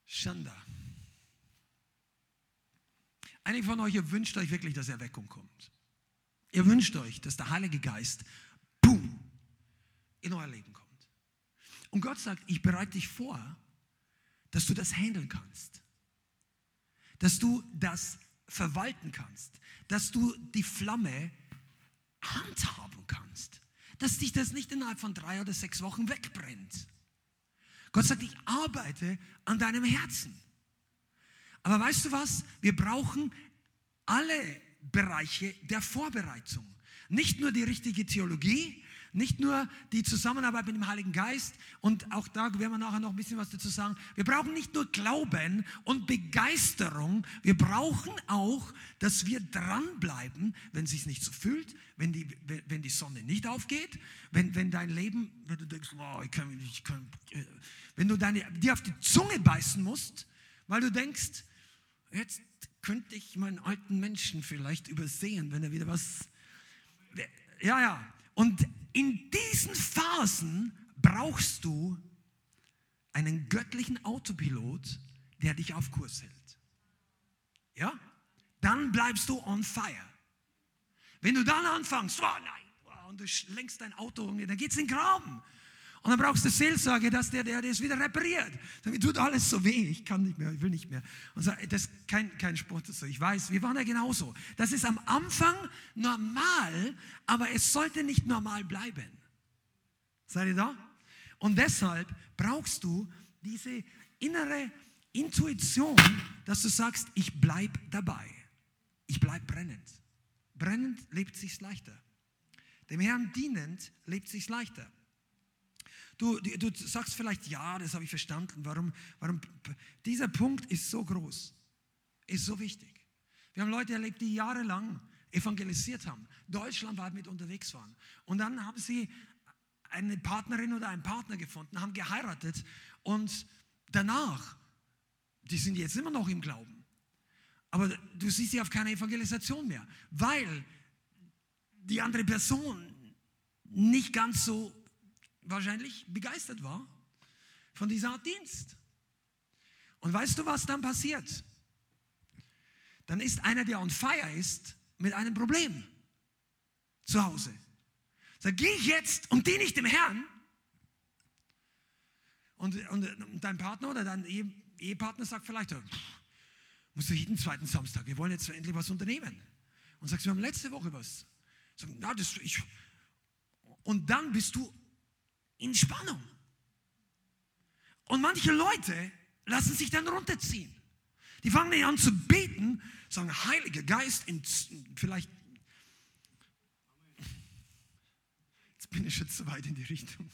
Shanda. Einige von euch, wünscht euch wirklich, dass Erweckung kommt. Ihr wünscht euch, dass der Heilige Geist, boom, in euer Leben kommt. Und Gott sagt, ich bereite dich vor dass du das handeln kannst, dass du das verwalten kannst, dass du die Flamme handhaben kannst, dass dich das nicht innerhalb von drei oder sechs Wochen wegbrennt. Gott sagt, ich arbeite an deinem Herzen. Aber weißt du was? Wir brauchen alle Bereiche der Vorbereitung. Nicht nur die richtige Theologie, nicht nur die Zusammenarbeit mit dem Heiligen Geist und auch da werden wir nachher noch ein bisschen was dazu sagen. Wir brauchen nicht nur Glauben und Begeisterung, wir brauchen auch, dass wir dranbleiben, wenn es sich nicht so fühlt, wenn die, wenn die Sonne nicht aufgeht, wenn, wenn dein Leben, wenn du denkst, oh, ich kann, ich kann, äh, wenn du deine, dir auf die Zunge beißen musst, weil du denkst, jetzt könnte ich meinen alten Menschen vielleicht übersehen, wenn er wieder was. Ja, ja. Und in diesen Phasen brauchst du einen göttlichen Autopilot, der dich auf Kurs hält. Ja? Dann bleibst du on fire. Wenn du dann anfängst, oh nein, und du lenkst dein Auto, dann geht es in den Graben. Und dann brauchst du Seelsorge, dass der, der das wieder repariert. Dann tut alles so weh, ich kann nicht mehr, ich will nicht mehr. Und so, das ist kein, kein Sport, so. ich weiß, wir waren ja genauso. Das ist am Anfang normal, aber es sollte nicht normal bleiben. Seid ihr da? Und deshalb brauchst du diese innere Intuition, dass du sagst, ich bleib dabei. Ich bleib brennend. Brennend lebt sich leichter. Dem Herrn dienend lebt sich leichter. Du, du sagst vielleicht, ja, das habe ich verstanden. Warum, warum? Dieser Punkt ist so groß, ist so wichtig. Wir haben Leute erlebt, die jahrelang evangelisiert haben, deutschlandweit mit unterwegs waren. Und dann haben sie eine Partnerin oder einen Partner gefunden, haben geheiratet und danach, die sind jetzt immer noch im Glauben. Aber du siehst sie auf keine Evangelisation mehr, weil die andere Person nicht ganz so wahrscheinlich begeistert war von dieser Art Dienst. Und weißt du, was dann passiert? Dann ist einer, der on fire ist, mit einem Problem zu Hause. Sag, gehe ich jetzt und diene ich dem Herrn? Und, und, und, dein Partner oder dein Ehepartner sagt vielleicht, musst du jeden zweiten Samstag, wir wollen jetzt endlich was unternehmen. Und sagst, wir haben letzte Woche was. Sag, na, das, ich, und dann bist du in Spannung. Und manche Leute lassen sich dann runterziehen. Die fangen nicht an zu beten, sagen, Heiliger Geist, in, vielleicht bin ich schon zu weit in die Richtung.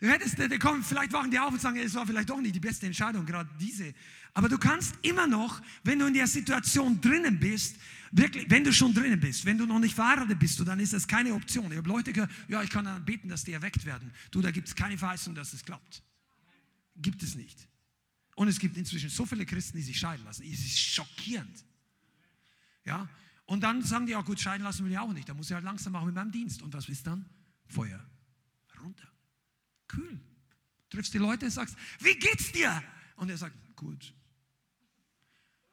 Du hättest, der kommt, vielleicht wachen die auf und sagen, es war vielleicht doch nicht die beste Entscheidung, gerade diese. Aber du kannst immer noch, wenn du in der Situation drinnen bist, wirklich, wenn du schon drinnen bist, wenn du noch nicht verheiratet bist, dann ist das keine Option. Ich habe Leute gehört, ja, ich kann dann beten, dass die erweckt werden. Du, da gibt es keine Verheißung, dass es klappt. Gibt es nicht. Und es gibt inzwischen so viele Christen, die sich scheiden lassen. Es ist schockierend. Ja? Und dann sagen die, ja gut, scheiden lassen will ich auch nicht. Da muss ich halt langsam machen mit meinem Dienst. Und was ist dann? Feuer. Runter. Kühl. Triffst die Leute und sagst, wie geht's dir? Und er sagt, gut.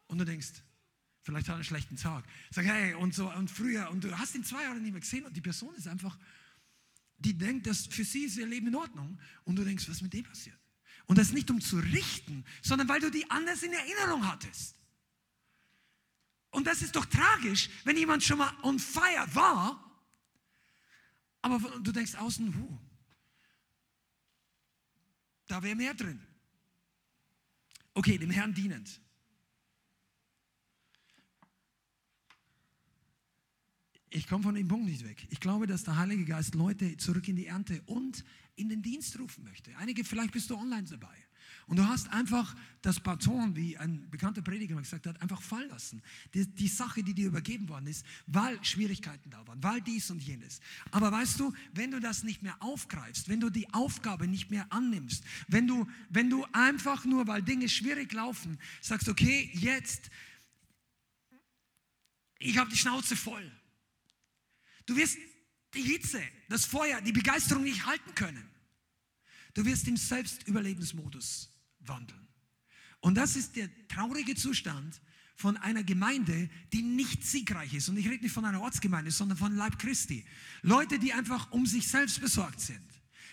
Und du denkst, vielleicht hat er einen schlechten Tag. Sag, hey, und so, und früher, und du hast ihn zwei Jahre nicht mehr gesehen und die Person ist einfach, die denkt, dass für sie ist ihr Leben in Ordnung. Und du denkst, was ist mit dem passiert? Und das nicht um zu richten, sondern weil du die anders in Erinnerung hattest. Und das ist doch tragisch, wenn jemand schon mal on fire war, aber du denkst außen, huh, da wäre mehr drin. Okay, dem Herrn dienend. Ich komme von dem Punkt nicht weg. Ich glaube, dass der Heilige Geist Leute zurück in die Ernte und in den Dienst rufen möchte. Einige, vielleicht bist du online dabei. Und du hast einfach das Baton, wie ein bekannter Prediger mal gesagt hat, einfach fallen lassen. Die, die, Sache, die dir übergeben worden ist, weil Schwierigkeiten da waren, weil dies und jenes. Aber weißt du, wenn du das nicht mehr aufgreifst, wenn du die Aufgabe nicht mehr annimmst, wenn du, wenn du einfach nur, weil Dinge schwierig laufen, sagst, okay, jetzt, ich habe die Schnauze voll. Du wirst die Hitze, das Feuer, die Begeisterung nicht halten können. Du wirst im Selbstüberlebensmodus wandeln. Und das ist der traurige Zustand von einer Gemeinde, die nicht siegreich ist. Und ich rede nicht von einer Ortsgemeinde, sondern von Leib Christi. Leute, die einfach um sich selbst besorgt sind.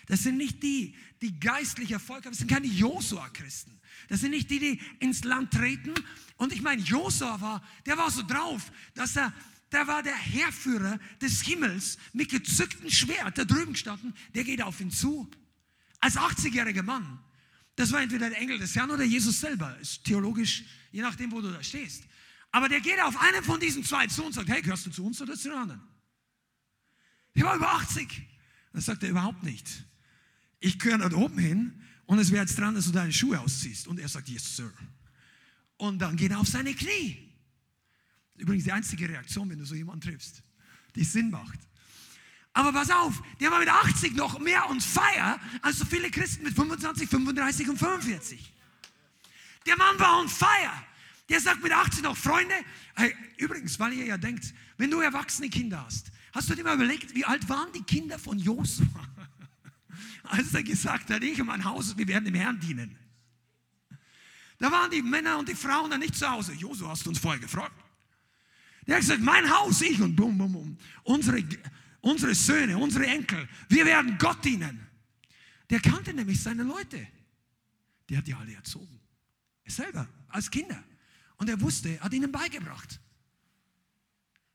Das sind nicht die, die geistlich Erfolg haben. Das sind keine Josua-Christen. Das sind nicht die, die ins Land treten. Und ich meine, Josua war, der war so drauf, dass er, der war der Herrführer des Himmels mit gezücktem Schwert da drüben gestanden. Der geht auf ihn zu. Als 80-jähriger Mann das war entweder der Engel des Herrn oder Jesus selber. Ist theologisch, je nachdem, wo du da stehst. Aber der geht auf einen von diesen zwei zu und sagt, hey, gehörst du zu uns oder zu den anderen? Der war über 80. Das sagt er überhaupt nicht. Ich gehöre dort oben hin und es wäre jetzt dran, dass du deine Schuhe ausziehst. Und er sagt, yes, sir. Und dann geht er auf seine Knie. Übrigens die einzige Reaktion, wenn du so jemanden triffst, die Sinn macht. Aber pass auf, der war mit 80 noch mehr on fire als so viele Christen mit 25, 35 und 45. Der Mann war on fire. Der sagt mit 80 noch, Freunde, hey, übrigens, weil ihr ja denkt, wenn du erwachsene Kinder hast, hast du dir mal überlegt, wie alt waren die Kinder von Josua? Als er gesagt hat, ich und mein Haus, wir werden dem Herrn dienen. Da waren die Männer und die Frauen dann nicht zu Hause. Josua hast du uns vorher gefragt. Der hat gesagt, mein Haus, ich und bum, bum, bum. Unsere, unsere Söhne, unsere Enkel, wir werden Gott dienen. Der kannte nämlich seine Leute. Der hat die alle erzogen. Er selber, als Kinder. Und er wusste, hat ihnen beigebracht.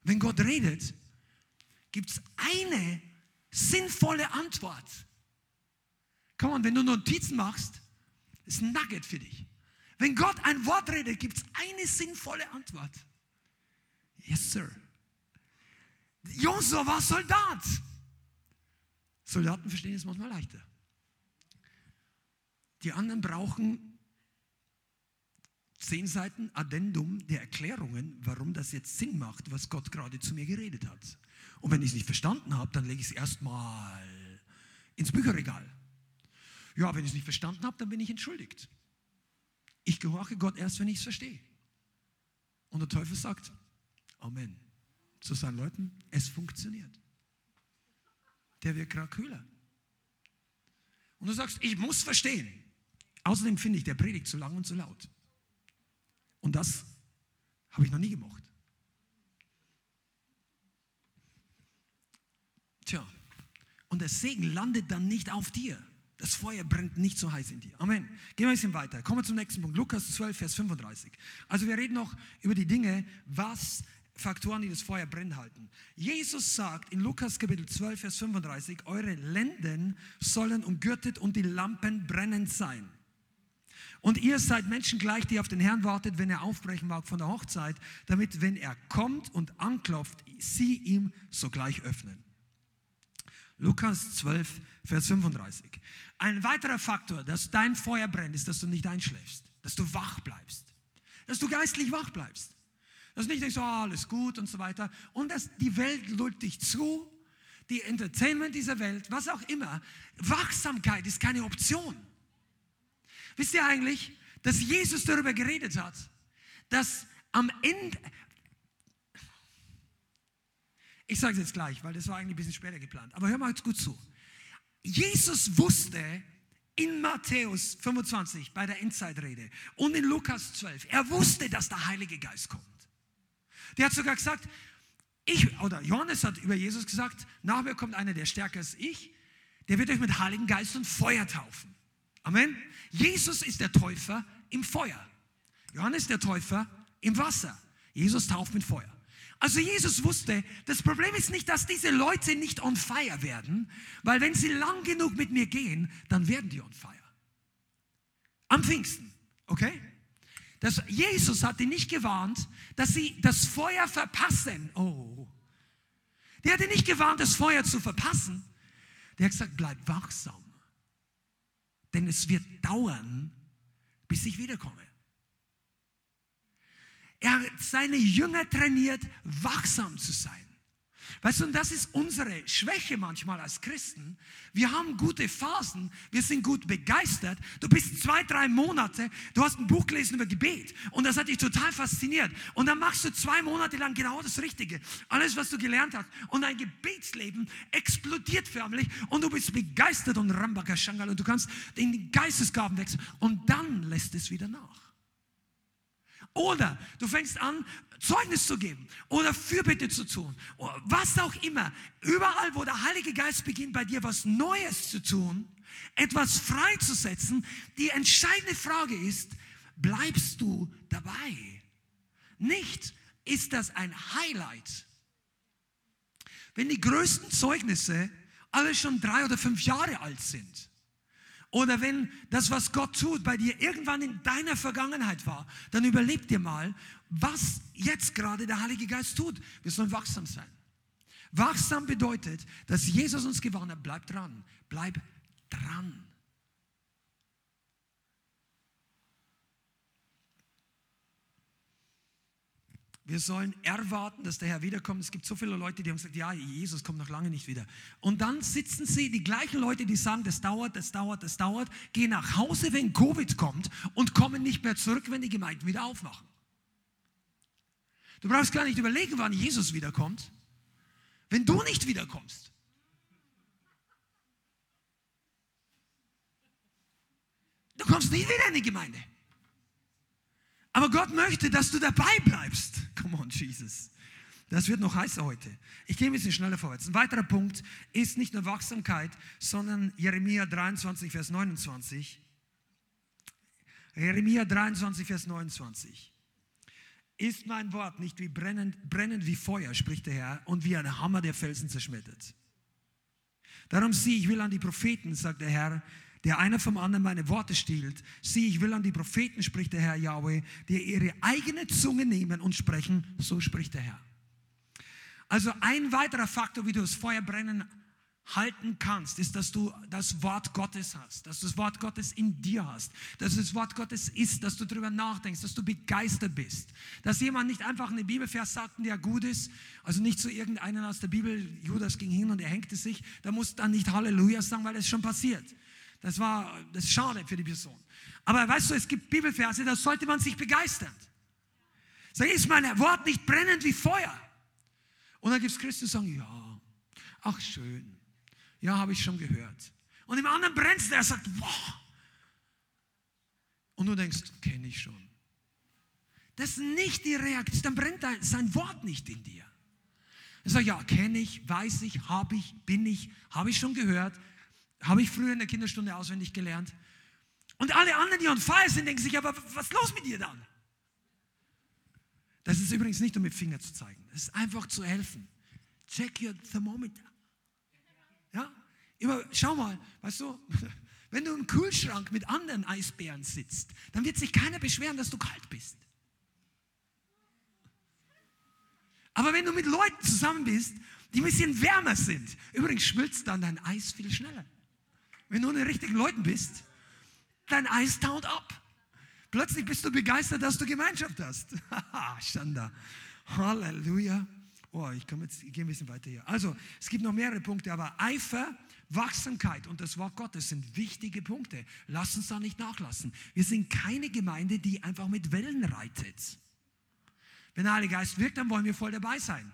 Wenn Gott redet, gibt es eine sinnvolle Antwort. Komm on, wenn du Notizen machst, ist ein Nugget für dich. Wenn Gott ein Wort redet, gibt es eine sinnvolle Antwort. Yes, sir. Josua war Soldat. Soldaten verstehen es manchmal leichter. Die anderen brauchen zehn Seiten Addendum der Erklärungen, warum das jetzt Sinn macht, was Gott gerade zu mir geredet hat. Und wenn ich es nicht verstanden habe, dann lege ich es erstmal ins Bücherregal. Ja, wenn ich es nicht verstanden habe, dann bin ich entschuldigt. Ich gehorche Gott erst, wenn ich es verstehe. Und der Teufel sagt, Amen zu seinen Leuten, es funktioniert. Der wird gerade kühler. Und du sagst, ich muss verstehen. Außerdem finde ich der Predigt zu lang und zu laut. Und das habe ich noch nie gemocht. Tja, und der Segen landet dann nicht auf dir. Das Feuer brennt nicht so heiß in dir. Amen. Gehen wir ein bisschen weiter. Kommen wir zum nächsten Punkt. Lukas 12, Vers 35. Also wir reden noch über die Dinge, was Faktoren, die das Feuer brennen halten. Jesus sagt in Lukas Kapitel 12, Vers 35, eure Lenden sollen umgürtet und die Lampen brennend sein. Und ihr seid Menschen gleich, die auf den Herrn wartet, wenn er aufbrechen mag von der Hochzeit, damit, wenn er kommt und anklopft, sie ihm sogleich öffnen. Lukas 12, Vers 35. Ein weiterer Faktor, dass dein Feuer brennt, ist, dass du nicht einschläfst, dass du wach bleibst, dass du geistlich wach bleibst. Dass nicht denkst, oh, alles gut und so weiter. Und dass die Welt lullt dich zu, die Entertainment dieser Welt, was auch immer. Wachsamkeit ist keine Option. Wisst ihr eigentlich, dass Jesus darüber geredet hat, dass am Ende, ich sage es jetzt gleich, weil das war eigentlich ein bisschen später geplant, aber hör mal jetzt gut zu. Jesus wusste in Matthäus 25 bei der Endzeitrede und in Lukas 12, er wusste, dass der Heilige Geist kommt. Der hat sogar gesagt, ich, oder Johannes hat über Jesus gesagt, nach mir kommt einer, der stärker ist ich, der wird euch mit Heiligen Geist und Feuer taufen. Amen. Jesus ist der Täufer im Feuer. Johannes der Täufer im Wasser. Jesus tauft mit Feuer. Also Jesus wusste, das Problem ist nicht, dass diese Leute nicht on fire werden, weil wenn sie lang genug mit mir gehen, dann werden die on fire. Am Pfingsten, okay? Das, Jesus hat die nicht gewarnt, dass sie das Feuer verpassen. Oh. Der hat die nicht gewarnt, das Feuer zu verpassen. Der hat gesagt, bleib wachsam. Denn es wird dauern, bis ich wiederkomme. Er hat seine Jünger trainiert, wachsam zu sein. Weißt du, und das ist unsere Schwäche manchmal als Christen. Wir haben gute Phasen, wir sind gut begeistert. Du bist zwei, drei Monate, du hast ein Buch gelesen über Gebet und das hat dich total fasziniert. Und dann machst du zwei Monate lang genau das Richtige. Alles, was du gelernt hast. Und dein Gebetsleben explodiert förmlich und du bist begeistert und Rambakashangal und du kannst in die Geistesgaben wechseln und dann lässt es wieder nach. Oder du fängst an, Zeugnis zu geben oder Fürbitte zu tun. Was auch immer. Überall, wo der Heilige Geist beginnt, bei dir was Neues zu tun, etwas freizusetzen, die entscheidende Frage ist, bleibst du dabei? Nicht, ist das ein Highlight? Wenn die größten Zeugnisse alle schon drei oder fünf Jahre alt sind, oder wenn das, was Gott tut, bei dir irgendwann in deiner Vergangenheit war, dann überleg dir mal, was jetzt gerade der Heilige Geist tut. Wir sollen wachsam sein. Wachsam bedeutet, dass Jesus uns gewarnt hat, bleib dran, bleib dran. Wir sollen erwarten, dass der Herr wiederkommt. Es gibt so viele Leute, die haben gesagt, ja, Jesus kommt noch lange nicht wieder. Und dann sitzen sie, die gleichen Leute, die sagen, das dauert, das dauert, das dauert, gehen nach Hause, wenn Covid kommt und kommen nicht mehr zurück, wenn die Gemeinden wieder aufmachen. Du brauchst gar nicht überlegen, wann Jesus wiederkommt, wenn du nicht wiederkommst. Du kommst nie wieder in die Gemeinde. Aber Gott möchte, dass du dabei bleibst. Come on, Jesus. Das wird noch heißer heute. Ich gehe ein bisschen schneller vorwärts. Ein weiterer Punkt ist nicht nur Wachsamkeit, sondern Jeremia 23, Vers 29. Jeremia 23, Vers 29. Ist mein Wort nicht wie brennend, brennend wie Feuer, spricht der Herr, und wie ein Hammer, der Felsen zerschmettert. Darum sieh, ich will an die Propheten, sagt der Herr, der einer vom anderen meine Worte stiehlt. Sieh, ich will an die Propheten, spricht der Herr Yahweh, die ihre eigene Zunge nehmen und sprechen, so spricht der Herr. Also ein weiterer Faktor, wie du das Feuer brennen halten kannst, ist, dass du das Wort Gottes hast, dass du das Wort Gottes in dir hast, dass das Wort Gottes ist, dass du darüber nachdenkst, dass du begeistert bist, dass jemand nicht einfach eine Bibelvers sagt, der gut ist, also nicht zu irgendeinen aus der Bibel, Judas ging hin und er hängte sich, da muss dann nicht Halleluja sagen, weil ist schon passiert. Das war, das ist schade für die Person. Aber weißt du, es gibt Bibelverse, da sollte man sich begeistern. Sag, ist mein Wort nicht brennend wie Feuer? Und dann gibt es Christen, die sagen, ja, ach schön, ja, habe ich schon gehört. Und im anderen brennt es, der sagt, wow. Und du denkst, kenne ich schon. Das ist nicht die Reaktion, dann brennt sein Wort nicht in dir. Er sagt, ja, kenne ich, weiß ich, habe ich, bin ich, habe ich schon gehört, habe ich früher in der Kinderstunde auswendig gelernt. Und alle anderen, die on fire sind, denken sich, aber was ist los mit dir dann? Das ist übrigens nicht, um mit Finger zu zeigen. Das ist einfach zu helfen. Check your thermometer. Ja? Immer, schau mal, weißt du, wenn du im Kühlschrank mit anderen Eisbären sitzt, dann wird sich keiner beschweren, dass du kalt bist. Aber wenn du mit Leuten zusammen bist, die ein bisschen wärmer sind. Übrigens schmilzt dann dein Eis viel schneller. Wenn du unter den richtigen Leuten bist, dein Eis taut ab. Plötzlich bist du begeistert, dass du Gemeinschaft hast. Haha, Schanda. Halleluja. Oh, ich, komme jetzt, ich gehe ein bisschen weiter hier. Also, es gibt noch mehrere Punkte, aber Eifer, Wachsamkeit und das Wort Gottes sind wichtige Punkte. Lass uns da nicht nachlassen. Wir sind keine Gemeinde, die einfach mit Wellen reitet. Wenn der Heilige Geist wirkt, dann wollen wir voll dabei sein.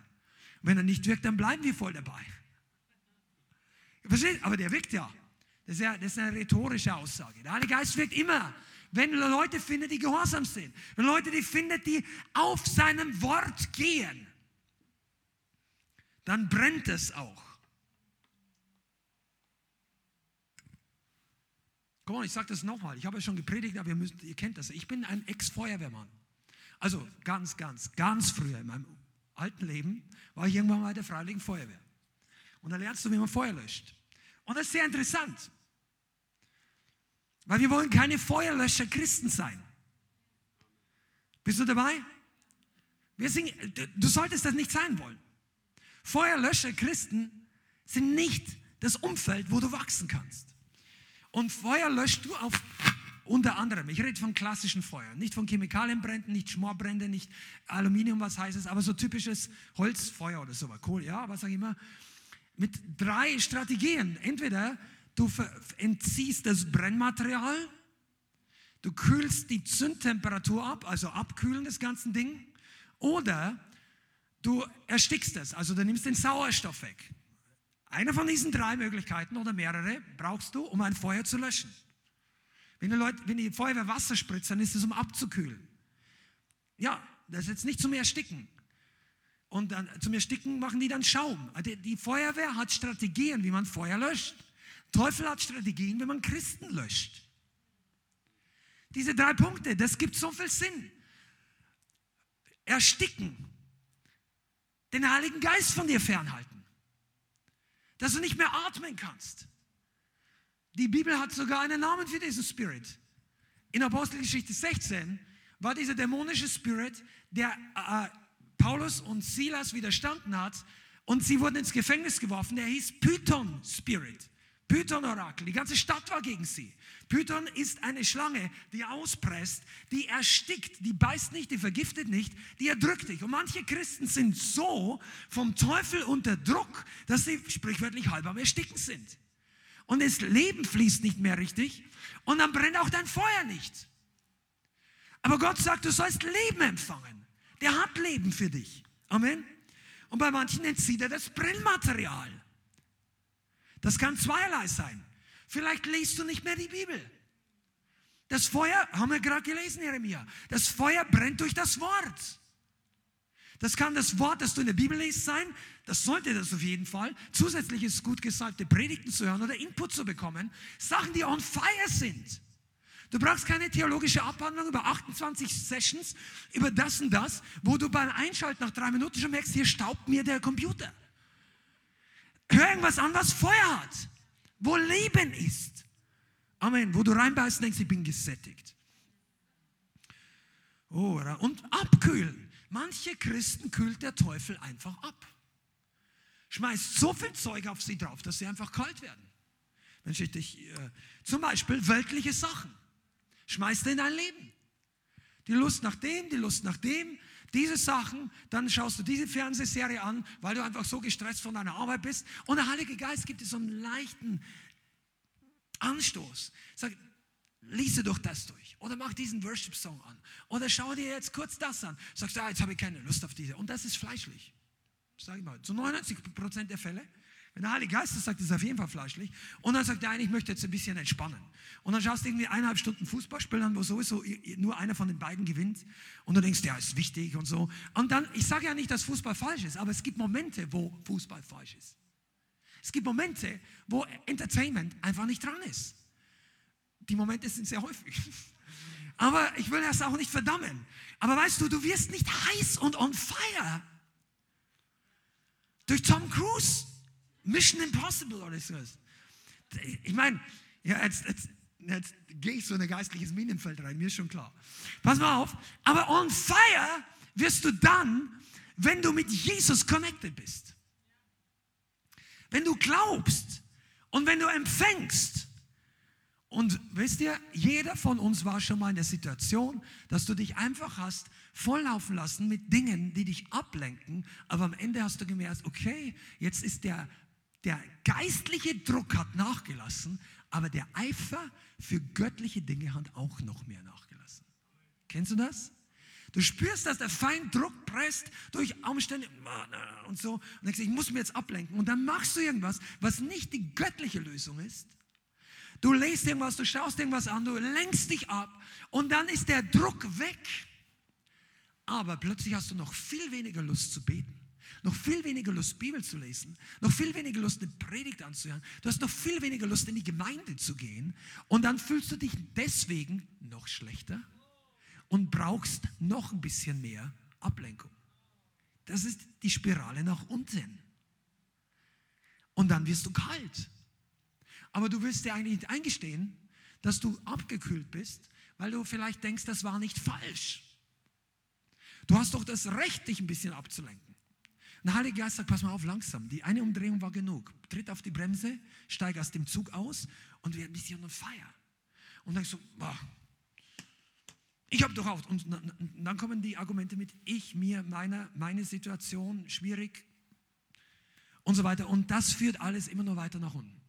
Wenn er nicht wirkt, dann bleiben wir voll dabei. Versteht? Aber der wirkt ja. Das ist, ja, das ist eine rhetorische Aussage. Der Heilige Geist wirkt immer. Wenn Leute findet, die gehorsam sind. Wenn Leute die findet, die auf seinem Wort gehen. Dann brennt es auch. Komm on, ich sage das nochmal. Ich habe es schon gepredigt, aber ihr, müsst, ihr kennt das. Ich bin ein Ex-Feuerwehrmann. Also ganz, ganz, ganz früher in meinem alten Leben war ich irgendwann mal der Freiwilligen Feuerwehr. Und da lernst du, wie man Feuer löscht. Und das ist sehr interessant. Weil wir wollen keine Feuerlöscher Christen sein. Bist du dabei? Sind, du solltest das nicht sein wollen. Feuerlöscher Christen sind nicht das Umfeld, wo du wachsen kannst. Und Feuer löscht du auf unter anderem, ich rede von klassischen Feuern, nicht von Chemikalienbränden, nicht Schmorbrände, nicht Aluminium, was heißt es, aber so typisches Holzfeuer oder so, Kohl, ja, was sag ich immer, mit drei Strategien. Entweder du entziehst das Brennmaterial, du kühlst die Zündtemperatur ab, also abkühlen das ganze Ding, oder du erstickst es, also du nimmst den Sauerstoff weg. Eine von diesen drei Möglichkeiten oder mehrere brauchst du, um ein Feuer zu löschen. Wenn die, Leute, wenn die Feuerwehr Wasser spritzt, dann ist es um abzukühlen. Ja, das ist jetzt nicht zum Ersticken. Und dann, zum Ersticken machen die dann Schaum. Die, die Feuerwehr hat Strategien, wie man Feuer löscht. Teufel hat Strategien, wie man Christen löscht. Diese drei Punkte, das gibt so viel Sinn. Ersticken, den Heiligen Geist von dir fernhalten, dass du nicht mehr atmen kannst. Die Bibel hat sogar einen Namen für diesen Spirit. In Apostelgeschichte 16 war dieser dämonische Spirit, der äh, Paulus und Silas widerstanden hat und sie wurden ins Gefängnis geworfen. Der hieß Python Spirit. Python-Orakel. Die ganze Stadt war gegen sie. Python ist eine Schlange, die auspresst, die erstickt, die beißt nicht, die vergiftet nicht, die erdrückt dich. Und manche Christen sind so vom Teufel unter Druck, dass sie sprichwörtlich halb am Ersticken sind und das Leben fließt nicht mehr richtig und dann brennt auch dein Feuer nicht. Aber Gott sagt, du sollst Leben empfangen. Der hat Leben für dich. Amen. Und bei manchen entzieht er das Brennmaterial. Das kann zweierlei sein. Vielleicht liest du nicht mehr die Bibel. Das Feuer, haben wir gerade gelesen, Jeremia, das Feuer brennt durch das Wort. Das kann das Wort, das du in der Bibel liest, sein. Das sollte das auf jeden Fall. Zusätzlich ist es gut, gesalbte Predigten zu hören oder Input zu bekommen. Sachen, die on fire sind. Du brauchst keine theologische Abhandlung über 28 Sessions, über das und das, wo du beim Einschalten nach drei Minuten schon merkst, hier staubt mir der Computer. Hör irgendwas an, was Feuer hat, wo Leben ist. Amen. Wo du reinbeißt denkst, ich bin gesättigt. Oh, und abkühlen. Manche Christen kühlt der Teufel einfach ab. Schmeißt so viel Zeug auf sie drauf, dass sie einfach kalt werden. Wenn ich dich, äh, zum Beispiel weltliche Sachen. Schmeißt in dein Leben. Die Lust nach dem, die Lust nach dem, diese Sachen, dann schaust du diese Fernsehserie an, weil du einfach so gestresst von deiner Arbeit bist. Und der Heilige Geist gibt dir so einen leichten Anstoß. Sag, Liese doch das durch. Oder mach diesen Worship-Song an. Oder schau dir jetzt kurz das an. Sagst du, ah, jetzt habe ich keine Lust auf diese. Und das ist fleischlich. Sag ich mal, zu 99 Prozent der Fälle. Wenn der Heilige Geist das sagt, ist es auf jeden Fall fleischlich. Und dann sagt der eine, ich möchte jetzt ein bisschen entspannen. Und dann schaust du irgendwie eineinhalb Stunden Fußballspiel an, wo sowieso nur einer von den beiden gewinnt. Und du denkst, ja, ist wichtig und so. Und dann, ich sage ja nicht, dass Fußball falsch ist, aber es gibt Momente, wo Fußball falsch ist. Es gibt Momente, wo Entertainment einfach nicht dran ist. Die Momente sind sehr häufig. Aber ich will das auch nicht verdammen. Aber weißt du, du wirst nicht heiß und on fire durch Tom Cruise. Mission Impossible oder so. Ich meine, ja, jetzt, jetzt, jetzt gehe ich so in ein geistliches Minenfeld rein, mir ist schon klar. Pass mal auf. Aber on fire wirst du dann, wenn du mit Jesus connected bist. Wenn du glaubst und wenn du empfängst. Und wisst ihr, jeder von uns war schon mal in der Situation, dass du dich einfach hast volllaufen lassen mit Dingen, die dich ablenken, aber am Ende hast du gemerkt, okay, jetzt ist der, der geistliche Druck hat nachgelassen, aber der Eifer für göttliche Dinge hat auch noch mehr nachgelassen. Kennst du das? Du spürst, dass der Feind Druck presst durch Umstände und so. Und denkst, ich muss mir jetzt ablenken. Und dann machst du irgendwas, was nicht die göttliche Lösung ist. Du lest irgendwas, du schaust irgendwas an, du lenkst dich ab und dann ist der Druck weg. Aber plötzlich hast du noch viel weniger Lust zu beten, noch viel weniger Lust, Bibel zu lesen, noch viel weniger Lust, eine Predigt anzuhören. Du hast noch viel weniger Lust, in die Gemeinde zu gehen. Und dann fühlst du dich deswegen noch schlechter und brauchst noch ein bisschen mehr Ablenkung. Das ist die Spirale nach unten. Und dann wirst du kalt. Aber du willst dir eigentlich nicht eingestehen, dass du abgekühlt bist, weil du vielleicht denkst, das war nicht falsch. Du hast doch das Recht, dich ein bisschen abzulenken. Ein Heiliger Geist sagt, pass mal auf, langsam. Die eine Umdrehung war genug. Tritt auf die Bremse, steig aus dem Zug aus und wir ein bisschen on. Und dann du, boah, ich habe doch auch. Und dann kommen die Argumente mit ich, mir, meiner, meine Situation, schwierig und so weiter. Und das führt alles immer nur weiter nach unten.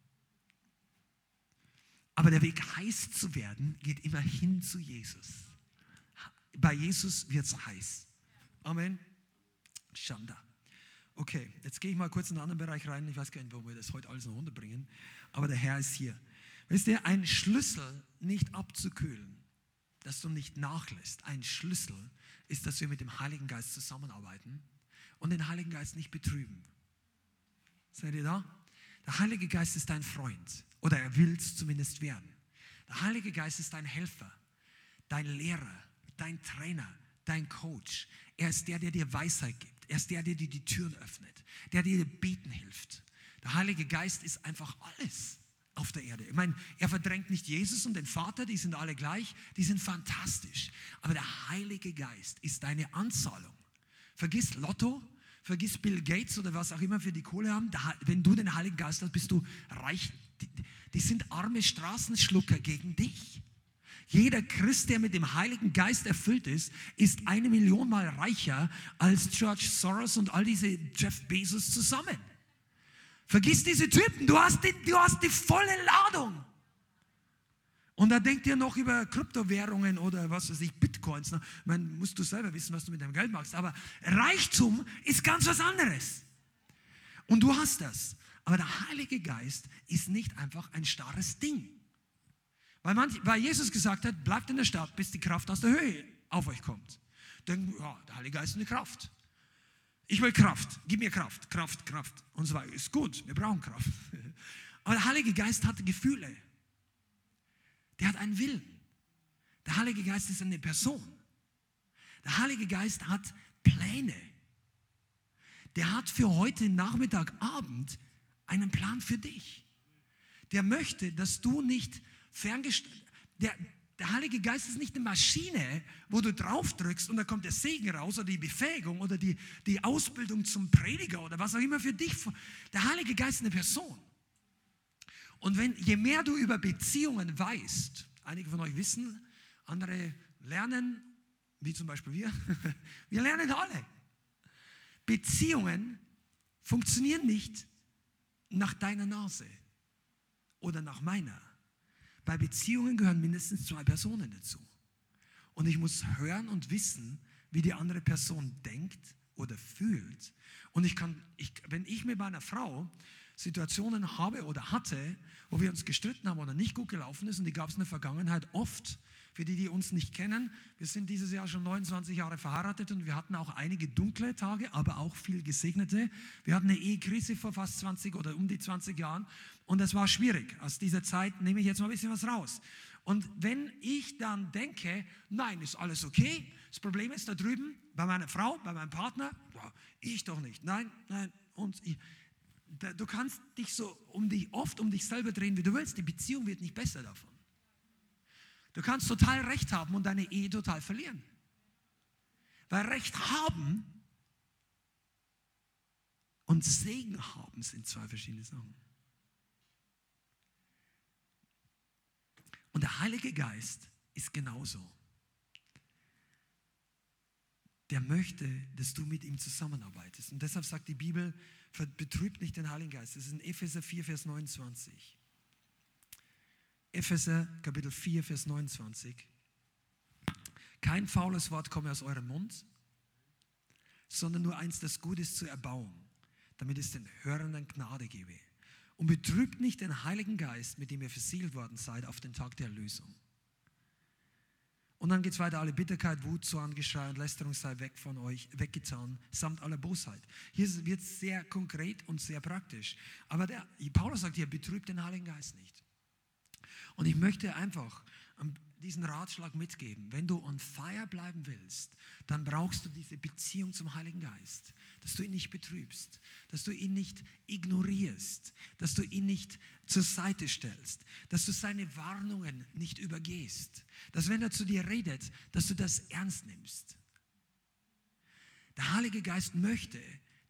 Aber der Weg heiß zu werden, geht immer hin zu Jesus. Bei Jesus wird es heiß. Amen. Schanda. Okay, jetzt gehe ich mal kurz in einen anderen Bereich rein. Ich weiß gar nicht, wo wir das heute alles noch unterbringen. Aber der Herr ist hier. Wisst ihr, ein Schlüssel nicht abzukühlen dass du nicht nachlässt. Ein Schlüssel ist, dass wir mit dem Heiligen Geist zusammenarbeiten und den Heiligen Geist nicht betrüben. Seid ihr da? Der Heilige Geist ist dein Freund oder er will es zumindest werden. Der Heilige Geist ist dein Helfer, dein Lehrer, dein Trainer, dein Coach. Er ist der, der dir Weisheit gibt. Er ist der, der dir die Türen öffnet, der dir beten hilft. Der Heilige Geist ist einfach alles auf der Erde. Ich meine, er verdrängt nicht Jesus und den Vater, die sind alle gleich, die sind fantastisch. Aber der Heilige Geist ist deine Anzahlung. Vergiss Lotto, vergiss Bill Gates oder was auch immer für die Kohle haben. wenn du den Heiligen Geist hast, bist du reich. Die, die sind arme Straßenschlucker gegen dich. Jeder Christ, der mit dem Heiligen Geist erfüllt ist, ist eine Million Mal reicher als George Soros und all diese Jeff Bezos zusammen. Vergiss diese Typen, du hast die, du hast die volle Ladung. Und da denkt ihr noch über Kryptowährungen oder was weiß ich, Bitcoins. Ich meine, musst du selber wissen, was du mit deinem Geld machst. Aber Reichtum ist ganz was anderes. Und du hast das. Aber der Heilige Geist ist nicht einfach ein starres Ding. Weil, manch, weil Jesus gesagt hat, bleibt in der Stadt, bis die Kraft aus der Höhe auf euch kommt. Denken, ja, der Heilige Geist ist eine Kraft. Ich will Kraft. Gib mir Kraft, Kraft, Kraft und weiter. Ist gut, wir brauchen Kraft. Aber der Heilige Geist hat Gefühle. Der hat einen Willen. Der Heilige Geist ist eine Person. Der Heilige Geist hat Pläne. Der hat für heute Nachmittag, Abend einen Plan für dich. Der möchte, dass du nicht ferngestellt, der, der Heilige Geist ist nicht eine Maschine, wo du drauf drückst und da kommt der Segen raus oder die Befähigung oder die, die Ausbildung zum Prediger oder was auch immer für dich. Der Heilige Geist ist eine Person. Und wenn, je mehr du über Beziehungen weißt, einige von euch wissen, andere lernen, wie zum Beispiel wir, wir lernen alle. Beziehungen funktionieren nicht nach deiner Nase oder nach meiner. Bei Beziehungen gehören mindestens zwei Personen dazu. Und ich muss hören und wissen, wie die andere Person denkt oder fühlt. Und ich kann, ich, wenn ich mit meiner Frau Situationen habe oder hatte, wo wir uns gestritten haben oder nicht gut gelaufen ist, und die gab es in der Vergangenheit oft, für die, die uns nicht kennen, wir sind dieses Jahr schon 29 Jahre verheiratet und wir hatten auch einige dunkle Tage, aber auch viel gesegnete. Wir hatten eine Ehekrise vor fast 20 oder um die 20 Jahren und es war schwierig. Aus dieser Zeit nehme ich jetzt mal ein bisschen was raus. Und wenn ich dann denke, nein, ist alles okay, das Problem ist da drüben bei meiner Frau, bei meinem Partner, ich doch nicht, nein, nein, und ich. Du kannst dich so um dich, oft um dich selber drehen, wie du willst. Die Beziehung wird nicht besser davon. Du kannst total Recht haben und deine Ehe total verlieren. Weil Recht haben und Segen haben sind zwei verschiedene Sachen. Und der Heilige Geist ist genauso. Der möchte, dass du mit ihm zusammenarbeitest. Und deshalb sagt die Bibel, betrübt nicht den Heiligen Geist. Das ist in Epheser 4, Vers 29. Epheser Kapitel 4, Vers 29. Kein faules Wort komme aus eurem Mund, sondern nur eins, das gut ist zur Erbauung, damit es den Hörenden Gnade gebe. Und betrübt nicht den Heiligen Geist, mit dem ihr versiegelt worden seid, auf den Tag der Erlösung. Und dann geht es weiter, alle Bitterkeit, Wut, Zorn, Geschrei und Lästerung sei weg von euch, weggetan, samt aller Bosheit. Hier wird es sehr konkret und sehr praktisch. Aber der, Paulus sagt hier, betrübt den Heiligen Geist nicht. Und ich möchte einfach diesen Ratschlag mitgeben. Wenn du on fire bleiben willst, dann brauchst du diese Beziehung zum Heiligen Geist. Dass du ihn nicht betrübst, dass du ihn nicht ignorierst, dass du ihn nicht zur Seite stellst, dass du seine Warnungen nicht übergehst, dass wenn er zu dir redet, dass du das ernst nimmst. Der Heilige Geist möchte,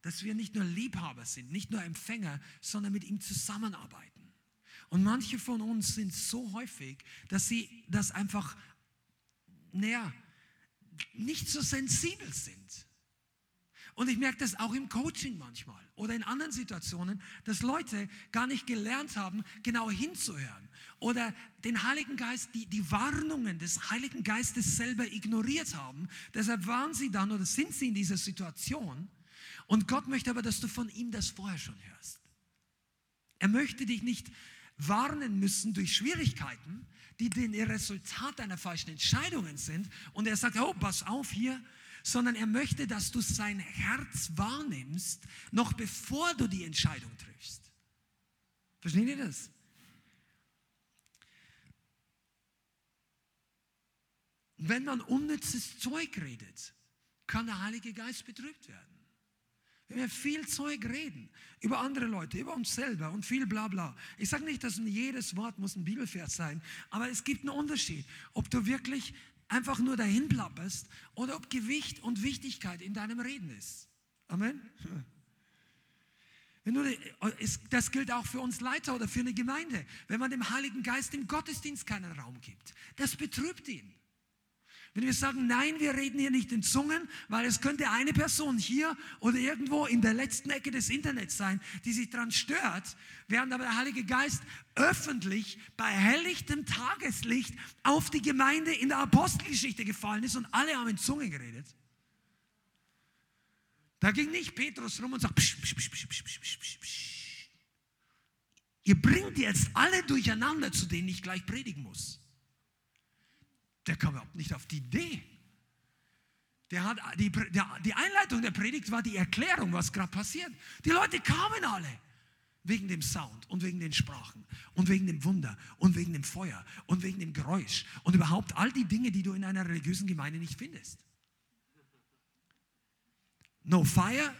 dass wir nicht nur Liebhaber sind, nicht nur Empfänger, sondern mit ihm zusammenarbeiten. Und manche von uns sind so häufig, dass sie das einfach, naja, nicht so sensibel sind. Und ich merke das auch im Coaching manchmal oder in anderen Situationen, dass Leute gar nicht gelernt haben, genau hinzuhören oder den Heiligen Geist, die, die Warnungen des Heiligen Geistes selber ignoriert haben. Deshalb waren sie dann oder sind sie in dieser Situation. Und Gott möchte aber, dass du von ihm das vorher schon hörst. Er möchte dich nicht warnen müssen durch Schwierigkeiten, die den Resultat deiner falschen Entscheidungen sind. Und er sagt, oh, pass auf hier, sondern er möchte, dass du sein Herz wahrnimmst, noch bevor du die Entscheidung triffst. Verstehen ihr das? Wenn man unnützes Zeug redet, kann der Heilige Geist betrübt werden. Wenn wir viel Zeug reden über andere Leute, über uns selber und viel Blabla. Ich sage nicht, dass jedes Wort muss ein Bibelvers sein, aber es gibt einen Unterschied, ob du wirklich einfach nur dahin plapperst oder ob Gewicht und Wichtigkeit in deinem Reden ist. Amen. Wenn du, das gilt auch für uns Leiter oder für eine Gemeinde. Wenn man dem Heiligen Geist im Gottesdienst keinen Raum gibt, das betrübt ihn. Wenn wir sagen, nein, wir reden hier nicht in Zungen, weil es könnte eine Person hier oder irgendwo in der letzten Ecke des Internets sein, die sich daran stört, während aber der Heilige Geist öffentlich bei helllichtem Tageslicht auf die Gemeinde in der Apostelgeschichte gefallen ist und alle haben in Zungen geredet. Da ging nicht Petrus rum und sagt, psch, psch, psch, psch, psch, psch, psch, psch. ihr bringt jetzt alle durcheinander, zu denen ich gleich predigen muss der kam überhaupt nicht auf die Idee. Der hat, die, der, die Einleitung der Predigt war die Erklärung, was gerade passiert. Die Leute kamen alle wegen dem Sound und wegen den Sprachen und wegen dem Wunder und wegen dem Feuer und wegen dem Geräusch und überhaupt all die Dinge, die du in einer religiösen Gemeinde nicht findest. No fire,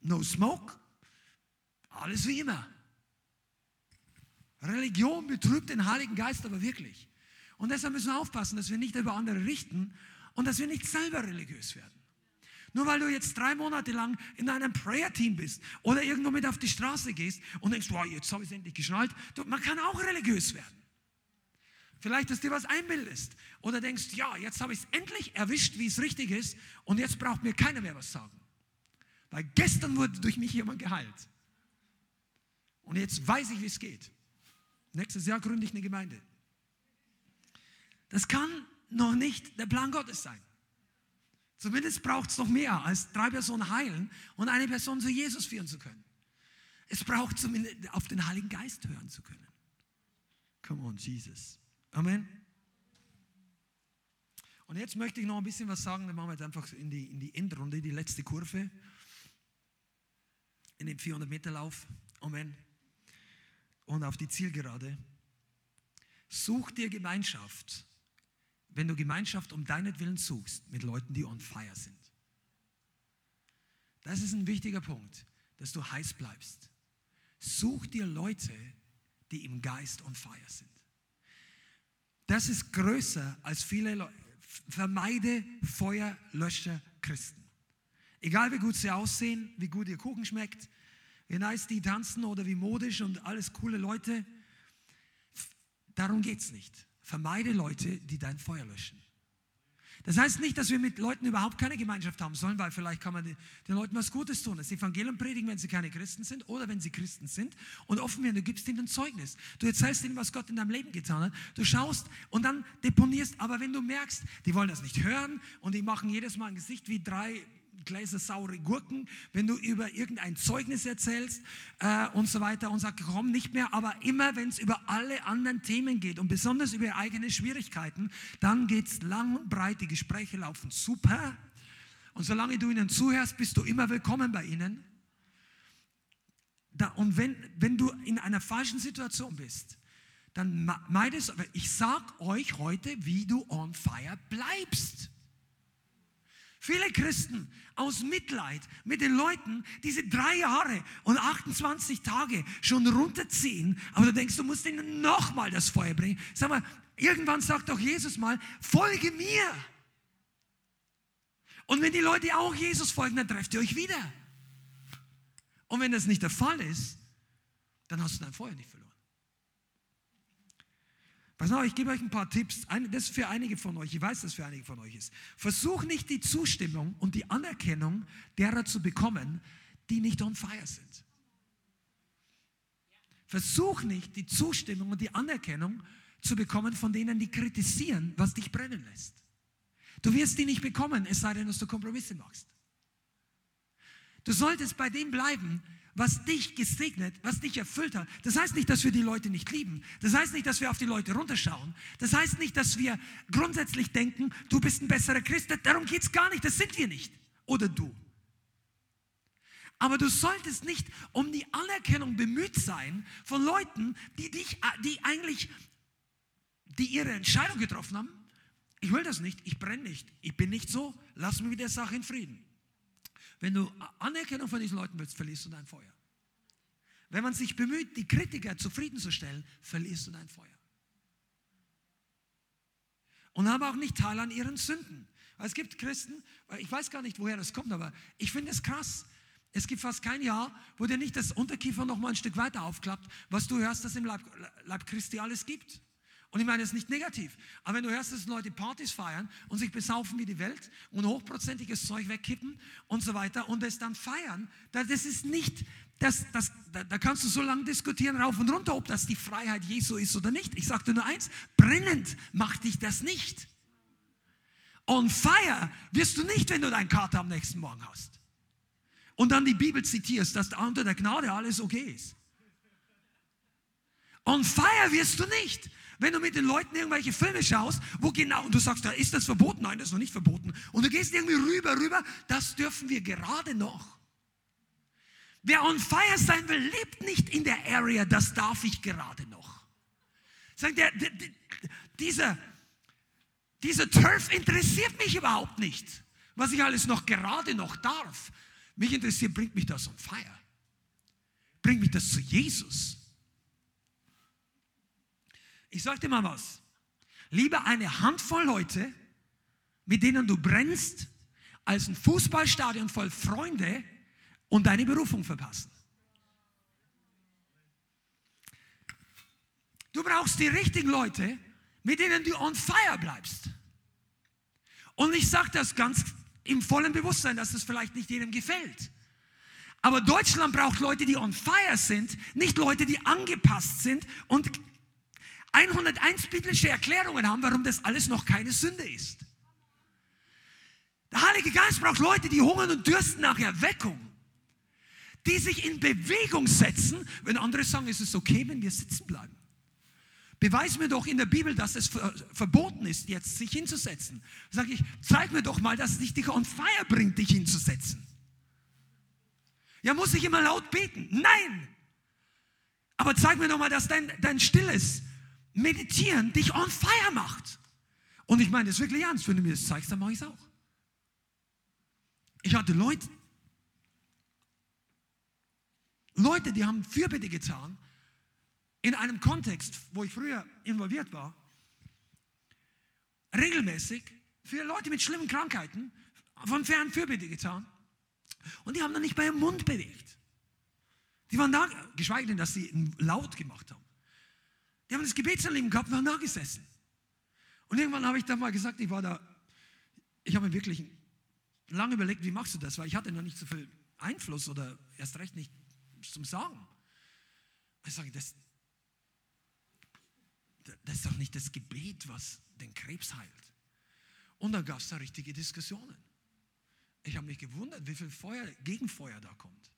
no smoke, alles wie immer. Religion betrübt den Heiligen Geist aber wirklich. Und deshalb müssen wir aufpassen, dass wir nicht über andere richten und dass wir nicht selber religiös werden. Nur weil du jetzt drei Monate lang in einem Prayer-Team bist oder irgendwo mit auf die Straße gehst und denkst, wow, jetzt habe ich es endlich geschnallt. Du, man kann auch religiös werden. Vielleicht, dass dir was einbildest oder denkst, ja, jetzt habe ich es endlich erwischt, wie es richtig ist und jetzt braucht mir keiner mehr was sagen. Weil gestern wurde durch mich jemand geheilt. Und jetzt weiß ich, wie es geht. Nächstes Jahr gründe ich eine Gemeinde. Das kann noch nicht der Plan Gottes sein. Zumindest braucht es noch mehr, als drei Personen heilen und eine Person zu Jesus führen zu können. Es braucht zumindest auf den Heiligen Geist hören zu können. Come on, Jesus. Amen. Und jetzt möchte ich noch ein bisschen was sagen, dann machen wir jetzt einfach in die, in die Endrunde, die letzte Kurve in dem 400-Meter-Lauf. Amen. Und auf die Zielgerade. Such dir Gemeinschaft wenn du Gemeinschaft um deinetwillen suchst mit Leuten, die on fire sind. Das ist ein wichtiger Punkt, dass du heiß bleibst. Such dir Leute, die im Geist on fire sind. Das ist größer als viele Leute. Vermeide Feuerlöscher Christen. Egal wie gut sie aussehen, wie gut ihr Kuchen schmeckt, wie nice die tanzen oder wie modisch und alles coole Leute. Darum geht es nicht. Vermeide Leute, die dein Feuer löschen. Das heißt nicht, dass wir mit Leuten überhaupt keine Gemeinschaft haben sollen, weil vielleicht kann man den, Leuten was Gutes tun. Das Evangelium predigen, wenn sie keine Christen sind oder wenn sie Christen sind und offen werden. Du gibst ihnen ein Zeugnis. Du erzählst ihnen, was Gott in deinem Leben getan hat. Du schaust und dann deponierst. Aber wenn du merkst, die wollen das nicht hören und die machen jedes Mal ein Gesicht wie drei Gläser saure Gurken, wenn du über irgendein Zeugnis erzählst äh, und so weiter und sagst, komm nicht mehr, aber immer wenn es über alle anderen Themen geht und besonders über eigene Schwierigkeiten, dann geht es lang und breit, die Gespräche laufen super und solange du ihnen zuhörst, bist du immer willkommen bei ihnen. Da, und wenn, wenn du in einer falschen Situation bist, dann meidest, ich sag euch heute, wie du on fire bleibst. Viele Christen aus Mitleid mit den Leuten diese drei Jahre und 28 Tage schon runterziehen, aber du denkst, du musst ihnen nochmal das Feuer bringen. Sag mal, irgendwann sagt doch Jesus mal, folge mir. Und wenn die Leute auch Jesus folgen, dann trefft ihr euch wieder. Und wenn das nicht der Fall ist, dann hast du dein Feuer nicht verloren. Pass auf, ich gebe euch ein paar Tipps. Das ist für einige von euch. Ich weiß, dass für einige von euch ist. Versuch nicht die Zustimmung und die Anerkennung derer zu bekommen, die nicht on fire sind. Versuch nicht die Zustimmung und die Anerkennung zu bekommen von denen, die kritisieren, was dich brennen lässt. Du wirst die nicht bekommen, es sei denn, dass du Kompromisse machst. Du solltest bei dem bleiben, was dich gesegnet, was dich erfüllt hat. Das heißt nicht, dass wir die Leute nicht lieben. Das heißt nicht, dass wir auf die Leute runterschauen. Das heißt nicht, dass wir grundsätzlich denken, du bist ein besserer Christ. Darum geht es gar nicht. Das sind wir nicht. Oder du. Aber du solltest nicht um die Anerkennung bemüht sein von Leuten, die dich, die eigentlich, die ihre Entscheidung getroffen haben. Ich will das nicht. Ich brenne nicht. Ich bin nicht so. Lass mich mit der Sache in Frieden. Wenn du Anerkennung von diesen Leuten willst, verlierst du dein Feuer. Wenn man sich bemüht, die Kritiker zufriedenzustellen, verlierst du dein Feuer. Und haben auch nicht Teil an ihren Sünden. Es gibt Christen, ich weiß gar nicht, woher das kommt, aber ich finde es krass. Es gibt fast kein Jahr, wo dir nicht das Unterkiefer noch mal ein Stück weiter aufklappt, was du hörst, dass im Leib, Leib Christi alles gibt. Und ich meine, es ist nicht negativ. Aber wenn du hörst, dass Leute Partys feiern und sich besaufen wie die Welt und hochprozentiges Zeug wegkippen und so weiter und es dann feiern, das ist nicht, das, das, da kannst du so lange diskutieren, rauf und runter, ob das die Freiheit Jesu ist oder nicht. Ich sagte nur eins, brennend macht dich das nicht. On fire wirst du nicht, wenn du deinen Kater am nächsten Morgen hast. Und dann die Bibel zitierst, dass unter der Gnade alles okay ist. On fire wirst du nicht, wenn du mit den Leuten irgendwelche Filme schaust, wo genau, und du sagst, da ist das verboten, nein, das ist noch nicht verboten. Und du gehst irgendwie rüber, rüber, das dürfen wir gerade noch. Wer on fire sein will, lebt nicht in der Area, das darf ich gerade noch. Sagt der, der, der, dieser, dieser Turf interessiert mich überhaupt nicht, was ich alles noch gerade noch darf. Mich interessiert, bringt mich das on fire. Bringt mich das zu Jesus. Ich sag dir mal was. Lieber eine Handvoll Leute, mit denen du brennst, als ein Fußballstadion voll Freunde und deine Berufung verpassen. Du brauchst die richtigen Leute, mit denen du on fire bleibst. Und ich sage das ganz im vollen Bewusstsein, dass das vielleicht nicht jedem gefällt. Aber Deutschland braucht Leute, die on fire sind, nicht Leute, die angepasst sind und 101 biblische Erklärungen haben, warum das alles noch keine Sünde ist. Der Heilige Geist braucht Leute, die hungern und dürsten nach Erweckung, die sich in Bewegung setzen, wenn andere sagen, es ist okay, wenn wir sitzen bleiben. Beweis mir doch in der Bibel, dass es verboten ist, jetzt sich hinzusetzen. Sag ich, zeig mir doch mal, dass es dich on fire bringt, dich hinzusetzen. Ja, muss ich immer laut beten? Nein. Aber zeig mir doch mal, dass dein, dein stilles, Meditieren dich on fire macht. Und ich meine das wirklich ernst. Wenn du mir das zeigst, dann mache ich es auch. Ich hatte Leute, Leute, die haben Fürbitte getan in einem Kontext, wo ich früher involviert war, regelmäßig für Leute mit schlimmen Krankheiten von fern Fürbitte getan. Und die haben dann nicht bei ihrem Mund bewegt. Die waren da, geschweige denn, dass sie laut gemacht haben. Die haben das Gebetsanliegen gehabt und waren da gesessen. Und irgendwann habe ich dann mal gesagt, ich war da, ich habe mir wirklich lange überlegt, wie machst du das? Weil ich hatte noch nicht so viel Einfluss oder erst recht nicht zum Sagen. Ich sage, das, das ist doch nicht das Gebet, was den Krebs heilt. Und dann gab es da richtige Diskussionen. Ich habe mich gewundert, wie viel Feuer, Gegenfeuer da kommt.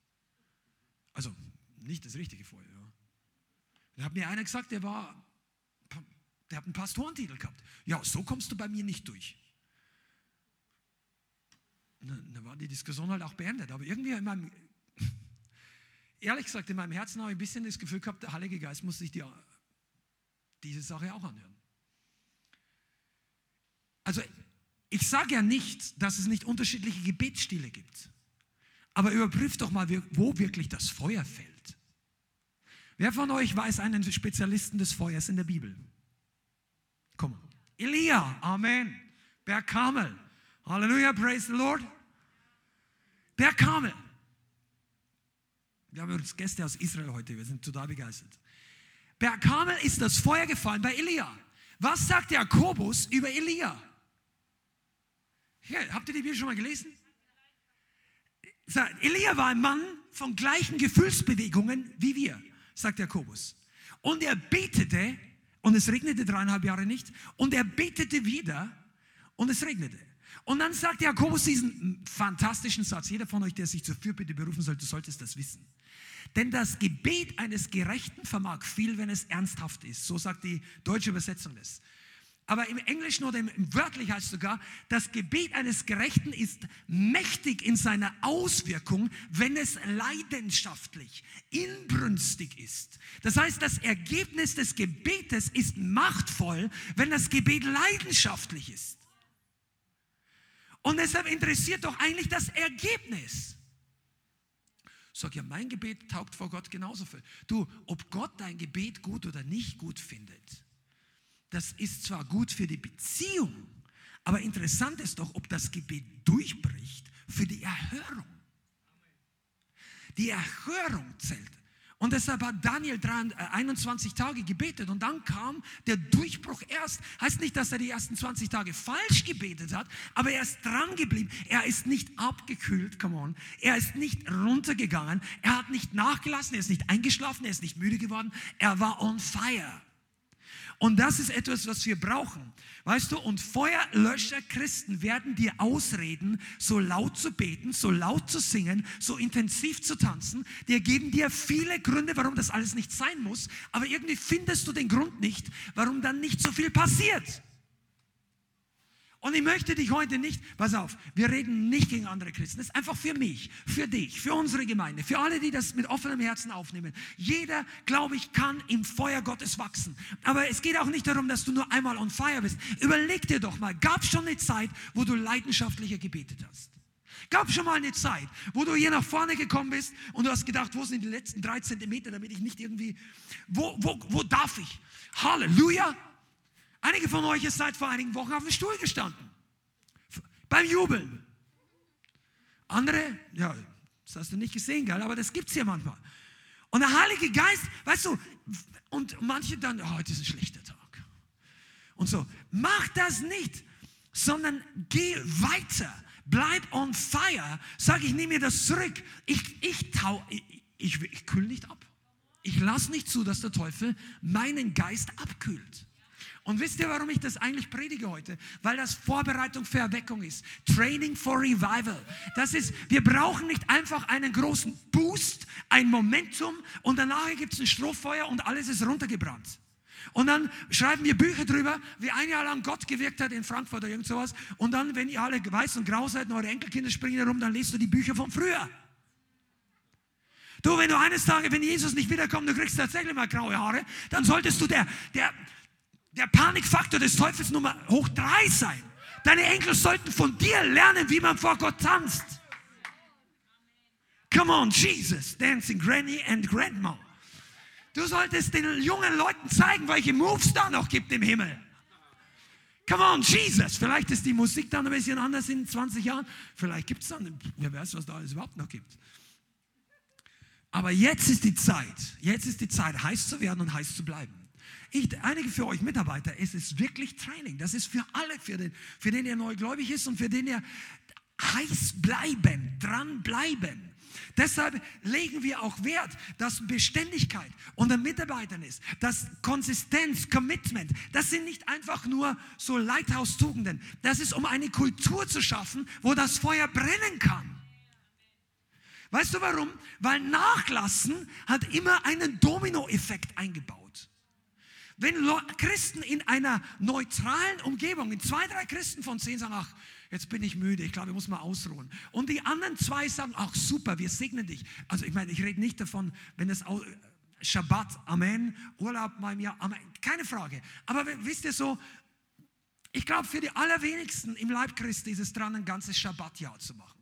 Also nicht das richtige Feuer. Ja. Da hat mir einer gesagt, der war, der hat einen Pastorentitel gehabt. Ja, so kommst du bei mir nicht durch. Dann war die Diskussion halt auch beendet. Aber irgendwie in meinem, ehrlich gesagt, in meinem Herzen habe ich ein bisschen das Gefühl gehabt, der Heilige Geist muss sich die, diese Sache auch anhören. Also ich sage ja nicht, dass es nicht unterschiedliche Gebetsstile gibt. Aber überprüft doch mal, wo wirklich das Feuer fällt. Wer von euch weiß einen Spezialisten des Feuers in der Bibel? Komm. Elia, Amen. Berg Kamel. Halleluja, praise the Lord. Berg Kamel. Wir haben übrigens Gäste aus Israel heute, wir sind total begeistert. Berg Kamel ist das Feuer gefallen bei Elia. Was sagt Jakobus über Elia? Ja, habt ihr die Bibel schon mal gelesen? Elia war ein Mann von gleichen Gefühlsbewegungen wie wir, sagt Jakobus. Und er betete, und es regnete dreieinhalb Jahre nicht, und er betete wieder, und es regnete. Und dann sagt Jakobus diesen fantastischen Satz, jeder von euch, der sich zur Fürbitte berufen sollte, sollte es das wissen. Denn das Gebet eines Gerechten vermag viel, wenn es ernsthaft ist. So sagt die deutsche Übersetzung das. Aber im Englischen oder im, wörtlich heißt sogar, das Gebet eines Gerechten ist mächtig in seiner Auswirkung, wenn es leidenschaftlich, inbrünstig ist. Das heißt, das Ergebnis des Gebetes ist machtvoll, wenn das Gebet leidenschaftlich ist. Und deshalb interessiert doch eigentlich das Ergebnis. Sag ja, mein Gebet taugt vor Gott genauso viel. Du, ob Gott dein Gebet gut oder nicht gut findet, das ist zwar gut für die Beziehung, aber interessant ist doch, ob das Gebet durchbricht für die Erhörung. Die Erhörung zählt. Und deshalb hat Daniel 21 äh, Tage gebetet und dann kam der Durchbruch erst. Heißt nicht, dass er die ersten 20 Tage falsch gebetet hat, aber er ist dran geblieben. Er ist nicht abgekühlt, come on. Er ist nicht runtergegangen. Er hat nicht nachgelassen. Er ist nicht eingeschlafen. Er ist nicht müde geworden. Er war on fire. Und das ist etwas, was wir brauchen. Weißt du, und Feuerlöscher Christen werden dir ausreden, so laut zu beten, so laut zu singen, so intensiv zu tanzen. Die geben dir viele Gründe, warum das alles nicht sein muss, aber irgendwie findest du den Grund nicht, warum dann nicht so viel passiert. Und ich möchte dich heute nicht, pass auf, wir reden nicht gegen andere Christen. Das ist einfach für mich, für dich, für unsere Gemeinde, für alle, die das mit offenem Herzen aufnehmen. Jeder, glaube ich, kann im Feuer Gottes wachsen. Aber es geht auch nicht darum, dass du nur einmal on fire bist. Überleg dir doch mal, gab es schon eine Zeit, wo du leidenschaftlicher gebetet hast? Gab schon mal eine Zeit, wo du hier nach vorne gekommen bist und du hast gedacht, wo sind die letzten drei Zentimeter, damit ich nicht irgendwie, wo, wo, wo darf ich? Halleluja! Einige von euch ist seit vor einigen Wochen auf dem Stuhl gestanden. Beim Jubeln. Andere, ja, das hast du nicht gesehen, gell? aber das gibt es hier manchmal. Und der Heilige Geist, weißt du, und manche dann, oh, heute ist ein schlechter Tag. Und so, mach das nicht, sondern geh weiter. Bleib on fire. Sag, ich nehme mir das zurück. Ich, ich, tau, ich, ich, ich kühl nicht ab. Ich lasse nicht zu, dass der Teufel meinen Geist abkühlt. Und wisst ihr, warum ich das eigentlich predige heute? Weil das Vorbereitung für Erweckung ist. Training for Revival. Das ist, wir brauchen nicht einfach einen großen Boost, ein Momentum und danach gibt es ein Strohfeuer und alles ist runtergebrannt. Und dann schreiben wir Bücher drüber, wie ein Jahr lang Gott gewirkt hat in Frankfurt oder irgend sowas. Und dann, wenn ihr alle weiß und grau seid und eure Enkelkinder springen herum, dann lest du die Bücher von früher. Du, wenn du eines Tages, wenn Jesus nicht wiederkommt, du kriegst tatsächlich mal graue Haare, dann solltest du der, der, der Panikfaktor des Teufels Nummer hoch drei sein. Deine Enkel sollten von dir lernen, wie man vor Gott tanzt. Come on, Jesus, dancing Granny and Grandma. Du solltest den jungen Leuten zeigen, welche Moves da noch gibt im Himmel. Come on, Jesus. Vielleicht ist die Musik dann ein bisschen anders in 20 Jahren. Vielleicht gibt es dann, wer weiß, was da alles überhaupt noch gibt. Aber jetzt ist die Zeit, jetzt ist die Zeit, heiß zu werden und heiß zu bleiben. Ich, einige für euch Mitarbeiter, es ist wirklich Training. Das ist für alle, für den, für den ihr neugläubig ist und für den ihr heiß bleiben, dran bleiben. Deshalb legen wir auch Wert, dass Beständigkeit unter Mitarbeitern ist, dass Konsistenz, Commitment, das sind nicht einfach nur so Lighthouse-Tugenden. Das ist, um eine Kultur zu schaffen, wo das Feuer brennen kann. Weißt du warum? Weil Nachlassen hat immer einen Dominoeffekt eingebaut. Wenn Christen in einer neutralen Umgebung, in zwei, drei Christen von zehn sagen, ach, jetzt bin ich müde, ich glaube, ich muss mal ausruhen. Und die anderen zwei sagen, ach super, wir segnen dich. Also ich meine, ich rede nicht davon, wenn es Shabbat, Amen, Urlaub mal im Jahr, Amen, keine Frage. Aber wisst ihr so, ich glaube, für die allerwenigsten im Leib Christi ist es dran, ein ganzes Shabbatjahr zu machen.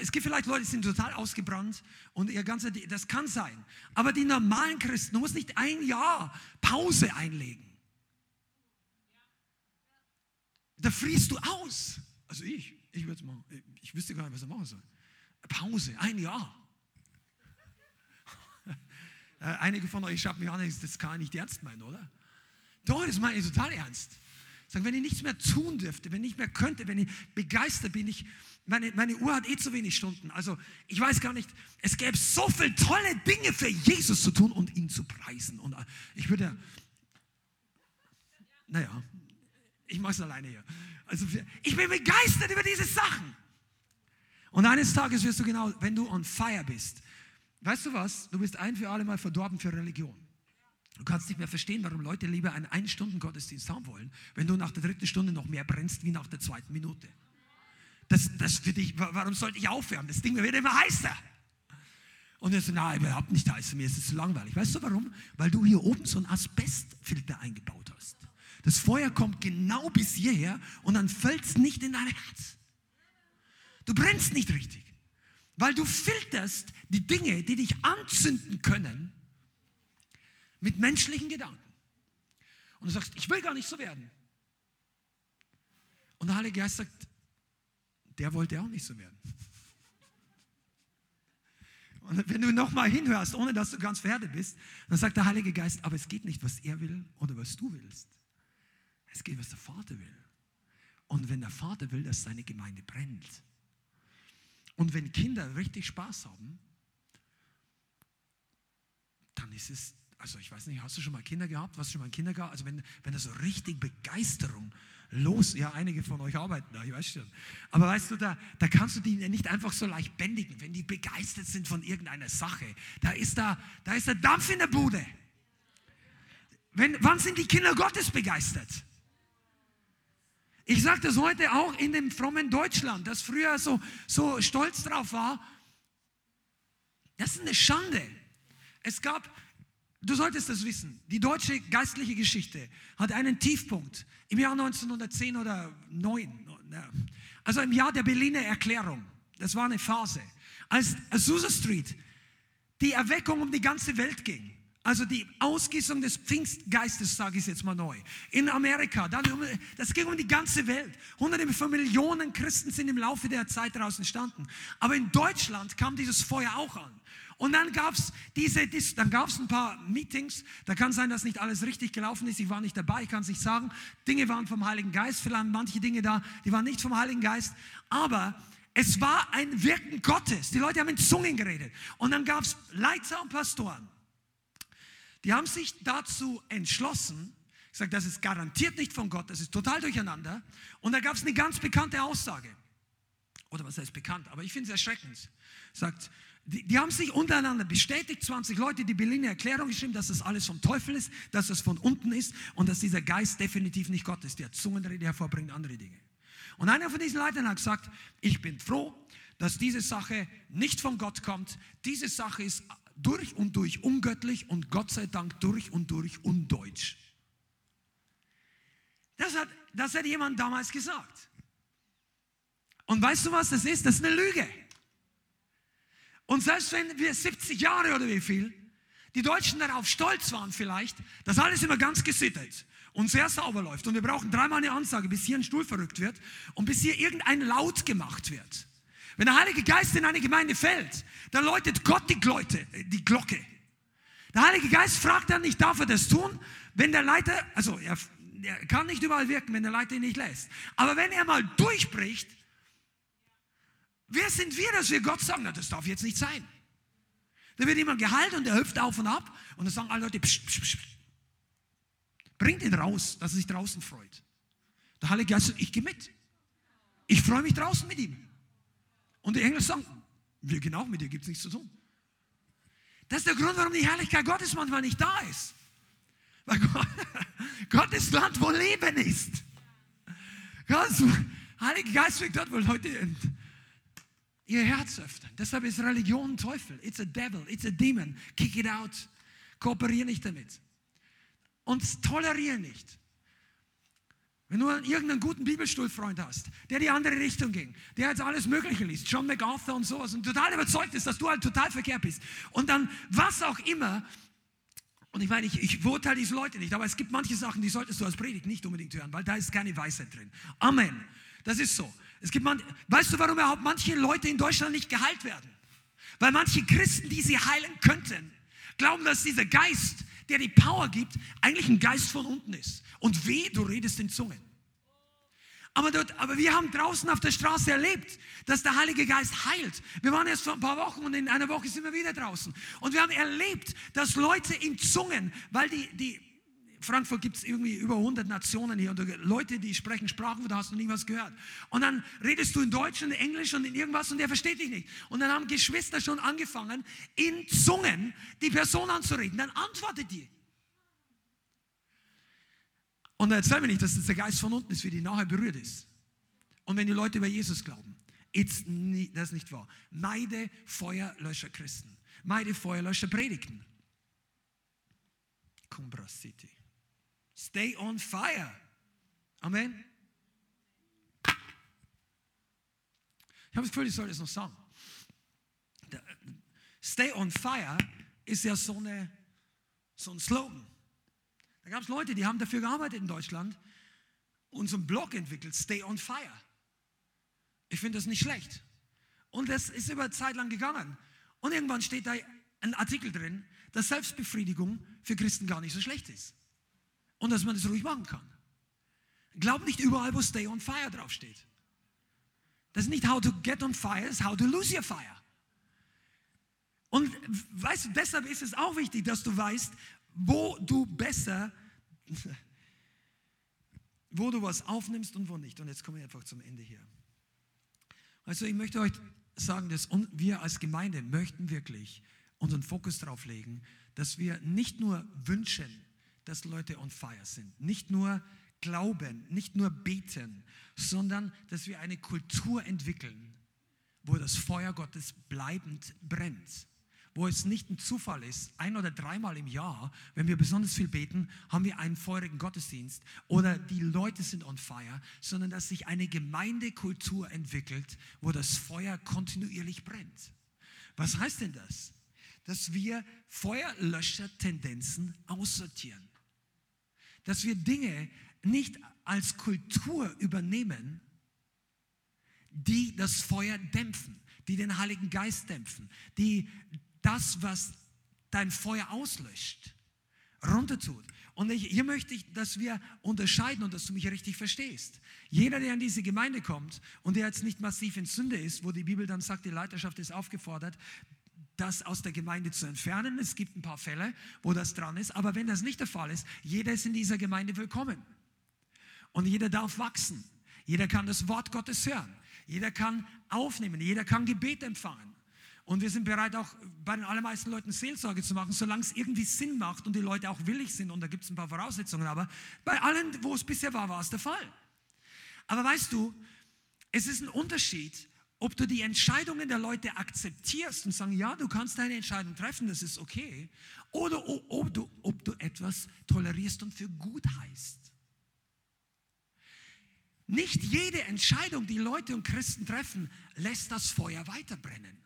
Es gibt vielleicht Leute, die sind total ausgebrannt und ihr ganzer, das kann sein. Aber die normalen Christen, du musst nicht ein Jahr Pause einlegen. Da frierst du aus. Also ich, ich würde machen. Ich wüsste gar nicht, was ich machen soll. Pause, ein Jahr. Einige von euch schauen mich an, das kann ich nicht ernst meinen, oder? Doch, das meine ich total ernst. Sagen, wenn ich nichts mehr tun dürfte, wenn ich nicht mehr könnte, wenn ich begeistert bin, ich, meine, meine Uhr hat eh zu wenig Stunden. Also ich weiß gar nicht, es gäbe so viele tolle Dinge für Jesus zu tun und ihn zu preisen. Und äh, ich würde, naja, ich mache es alleine hier. Also ich bin begeistert über diese Sachen. Und eines Tages wirst du genau, wenn du on fire bist, weißt du was? Du bist ein für alle Mal verdorben für Religion. Du kannst nicht mehr verstehen, warum Leute lieber einen Ein-Stunden-Gottesdienst haben wollen, wenn du nach der dritten Stunde noch mehr brennst wie nach der zweiten Minute. Das, das für dich, warum sollte ich aufhören? Das Ding wird immer heißer. Und er so, nein, überhaupt nicht heißer, mir ist es zu langweilig. Weißt du warum? Weil du hier oben so einen Asbestfilter eingebaut hast. Das Feuer kommt genau bis hierher und dann fällt es nicht in dein Herz. Du brennst nicht richtig, weil du filterst die Dinge, die dich anzünden können, mit menschlichen Gedanken. Und du sagst, ich will gar nicht so werden. Und der Heilige Geist sagt, der wollte auch nicht so werden. Und wenn du nochmal hinhörst, ohne dass du ganz fertig bist, dann sagt der Heilige Geist, aber es geht nicht, was er will oder was du willst. Es geht, was der Vater will. Und wenn der Vater will, dass seine Gemeinde brennt. Und wenn Kinder richtig Spaß haben, dann ist es, also ich weiß nicht, hast du schon mal Kinder gehabt? Was schon mal Kinder gehabt? Also wenn, wenn da so richtig Begeisterung los, ja, einige von euch arbeiten da, ich weiß schon. Aber weißt du, da, da kannst du die nicht einfach so leicht bändigen, wenn die begeistert sind von irgendeiner Sache. Da ist da, da ist der Dampf in der Bude. Wenn, wann sind die Kinder Gottes begeistert? Ich sage das heute auch in dem frommen Deutschland, das früher so, so stolz drauf war. Das ist eine Schande. Es gab, du solltest das wissen, die deutsche geistliche Geschichte hat einen Tiefpunkt im Jahr 1910 oder 9. Also im Jahr der Berliner Erklärung. Das war eine Phase. Als Azusa Street die Erweckung um die ganze Welt ging. Also die Ausgießung des Pfingstgeistes, sage ich jetzt mal neu. In Amerika, das ging um die ganze Welt. Hunderte von Millionen Christen sind im Laufe der Zeit daraus entstanden. Aber in Deutschland kam dieses Feuer auch an. Und dann gab es diese, dann gab es ein paar Meetings. Da kann sein, dass nicht alles richtig gelaufen ist. Ich war nicht dabei, ich kann es nicht sagen. Dinge waren vom Heiligen Geist, vielleicht manche Dinge da, die waren nicht vom Heiligen Geist. Aber es war ein Wirken Gottes. Die Leute haben in Zungen geredet. Und dann gab es Leiter und Pastoren die haben sich dazu entschlossen, gesagt, das ist garantiert nicht von Gott, das ist total durcheinander. Und da gab es eine ganz bekannte Aussage. Oder was heißt bekannt? Aber ich finde es erschreckend. Sagt, die, die, haben sich untereinander bestätigt, 20 Leute, die Berliner Erklärung geschrieben, dass das alles vom Teufel ist, dass das von unten ist und dass dieser Geist definitiv nicht Gott ist, der Zungenrede hervorbringt, andere Dinge. Und einer von diesen Leitern hat gesagt, ich bin froh, dass diese Sache nicht von Gott kommt. Diese Sache ist durch und durch ungöttlich und Gott sei Dank durch und durch undeutsch. Das hat, das hat jemand damals gesagt. Und weißt du, was das ist? Das ist eine Lüge. Und selbst wenn wir 70 Jahre oder wie viel, die Deutschen darauf stolz waren vielleicht, dass alles immer ganz gesittet und sehr sauber läuft. Und wir brauchen dreimal eine Ansage, bis hier ein Stuhl verrückt wird und bis hier irgendein Laut gemacht wird. Wenn der Heilige Geist in eine Gemeinde fällt, dann läutet Gott die, Glocke, die Glocke. Der Heilige Geist fragt dann nicht, darf er das tun? Wenn der Leiter, also er, er kann nicht überall wirken, wenn der Leiter ihn nicht lässt. Aber wenn er mal durchbricht, wer sind wir, dass wir Gott sagen, na, das darf jetzt nicht sein? Da wird jemand geheilt und er hüpft auf und ab und dann sagen alle Leute, psch, psch, psch. bringt ihn raus, dass er sich draußen freut. Der Heilige Geist sagt, ich gehe mit. Ich freue mich draußen mit ihm. Und die Engel sagen, wir gehen auch mit dir, gibt es nichts zu tun. Das ist der Grund, warum die Herrlichkeit Gottes manchmal nicht da ist. Weil Gott, Gottes Land, wo Leben ist. Gottes Heilige Geist will dort, wo Leute ihr Herz öffnen. Deshalb ist Religion Teufel. It's a devil, it's a demon. Kick it out. Kooperiere nicht damit. Und toleriere nicht. Wenn du irgendeinen guten Bibelstuhlfreund hast, der die andere Richtung ging, der jetzt alles Mögliche liest, John MacArthur und sowas, und total überzeugt ist, dass du halt total verkehrt bist. Und dann was auch immer, und ich meine, ich, ich verurteile diese Leute nicht, aber es gibt manche Sachen, die solltest du als Predigt nicht unbedingt hören, weil da ist keine Weisheit drin. Amen. Das ist so. Es gibt man, weißt du, warum überhaupt manche Leute in Deutschland nicht geheilt werden? Weil manche Christen, die sie heilen könnten, glauben, dass dieser Geist, der die Power gibt, eigentlich ein Geist von unten ist. Und weh, du redest in Zungen. Aber, dort, aber wir haben draußen auf der Straße erlebt, dass der Heilige Geist heilt. Wir waren erst vor ein paar Wochen und in einer Woche sind wir wieder draußen. Und wir haben erlebt, dass Leute in Zungen, weil die, die Frankfurt gibt es irgendwie über 100 Nationen hier und Leute, die sprechen Sprachen, da hast du nie was gehört. Und dann redest du in Deutsch und in Englisch und in irgendwas und der versteht dich nicht. Und dann haben Geschwister schon angefangen, in Zungen die Person anzureden. Dann antwortet die. Und erzähl mir nicht, dass das der Geist von unten ist, wie die nachher berührt ist. Und wenn die Leute über Jesus glauben, it's nie, das ist nicht wahr. Meide Feuerlöscher Christen. Meide Feuerlöscher Predigten. Cumbra City. Stay on fire. Amen. Ich habe das Gefühl, ich soll das noch sagen. Stay on fire ist ja so, eine, so ein Slogan. Da gab es Leute, die haben dafür gearbeitet in Deutschland und so einen Blog entwickelt, Stay on Fire. Ich finde das nicht schlecht. Und das ist über Zeit lang gegangen. Und irgendwann steht da ein Artikel drin, dass Selbstbefriedigung für Christen gar nicht so schlecht ist. Und dass man das ruhig machen kann. Glaub nicht überall, wo Stay on Fire draufsteht. Das ist nicht how to get on fire, es ist how to lose your fire. Und weißt du, deshalb ist es auch wichtig, dass du weißt, wo du besser, wo du was aufnimmst und wo nicht. Und jetzt kommen wir einfach zum Ende hier. Also ich möchte euch sagen, dass wir als Gemeinde möchten wirklich unseren Fokus darauf legen, dass wir nicht nur wünschen, dass Leute on fire sind, nicht nur glauben, nicht nur beten, sondern dass wir eine Kultur entwickeln, wo das Feuer Gottes bleibend brennt wo es nicht ein Zufall ist, ein oder dreimal im Jahr, wenn wir besonders viel beten, haben wir einen feurigen Gottesdienst oder die Leute sind on fire, sondern dass sich eine Gemeindekultur entwickelt, wo das Feuer kontinuierlich brennt. Was heißt denn das? Dass wir Feuerlöscher-Tendenzen aussortieren. Dass wir Dinge nicht als Kultur übernehmen, die das Feuer dämpfen, die den Heiligen Geist dämpfen, die das, was dein Feuer auslöscht, runtertut. Und ich, hier möchte ich, dass wir unterscheiden und dass du mich richtig verstehst. Jeder, der in diese Gemeinde kommt und der jetzt nicht massiv in Sünde ist, wo die Bibel dann sagt, die Leiterschaft ist aufgefordert, das aus der Gemeinde zu entfernen. Es gibt ein paar Fälle, wo das dran ist. Aber wenn das nicht der Fall ist, jeder ist in dieser Gemeinde willkommen. Und jeder darf wachsen. Jeder kann das Wort Gottes hören. Jeder kann aufnehmen. Jeder kann Gebet empfangen. Und wir sind bereit, auch bei den allermeisten Leuten Seelsorge zu machen, solange es irgendwie Sinn macht und die Leute auch willig sind. Und da gibt es ein paar Voraussetzungen. Aber bei allen, wo es bisher war, war es der Fall. Aber weißt du, es ist ein Unterschied, ob du die Entscheidungen der Leute akzeptierst und sagen, ja, du kannst deine Entscheidung treffen, das ist okay, oder ob du, ob du etwas tolerierst und für gut heißt. Nicht jede Entscheidung, die Leute und Christen treffen, lässt das Feuer weiterbrennen.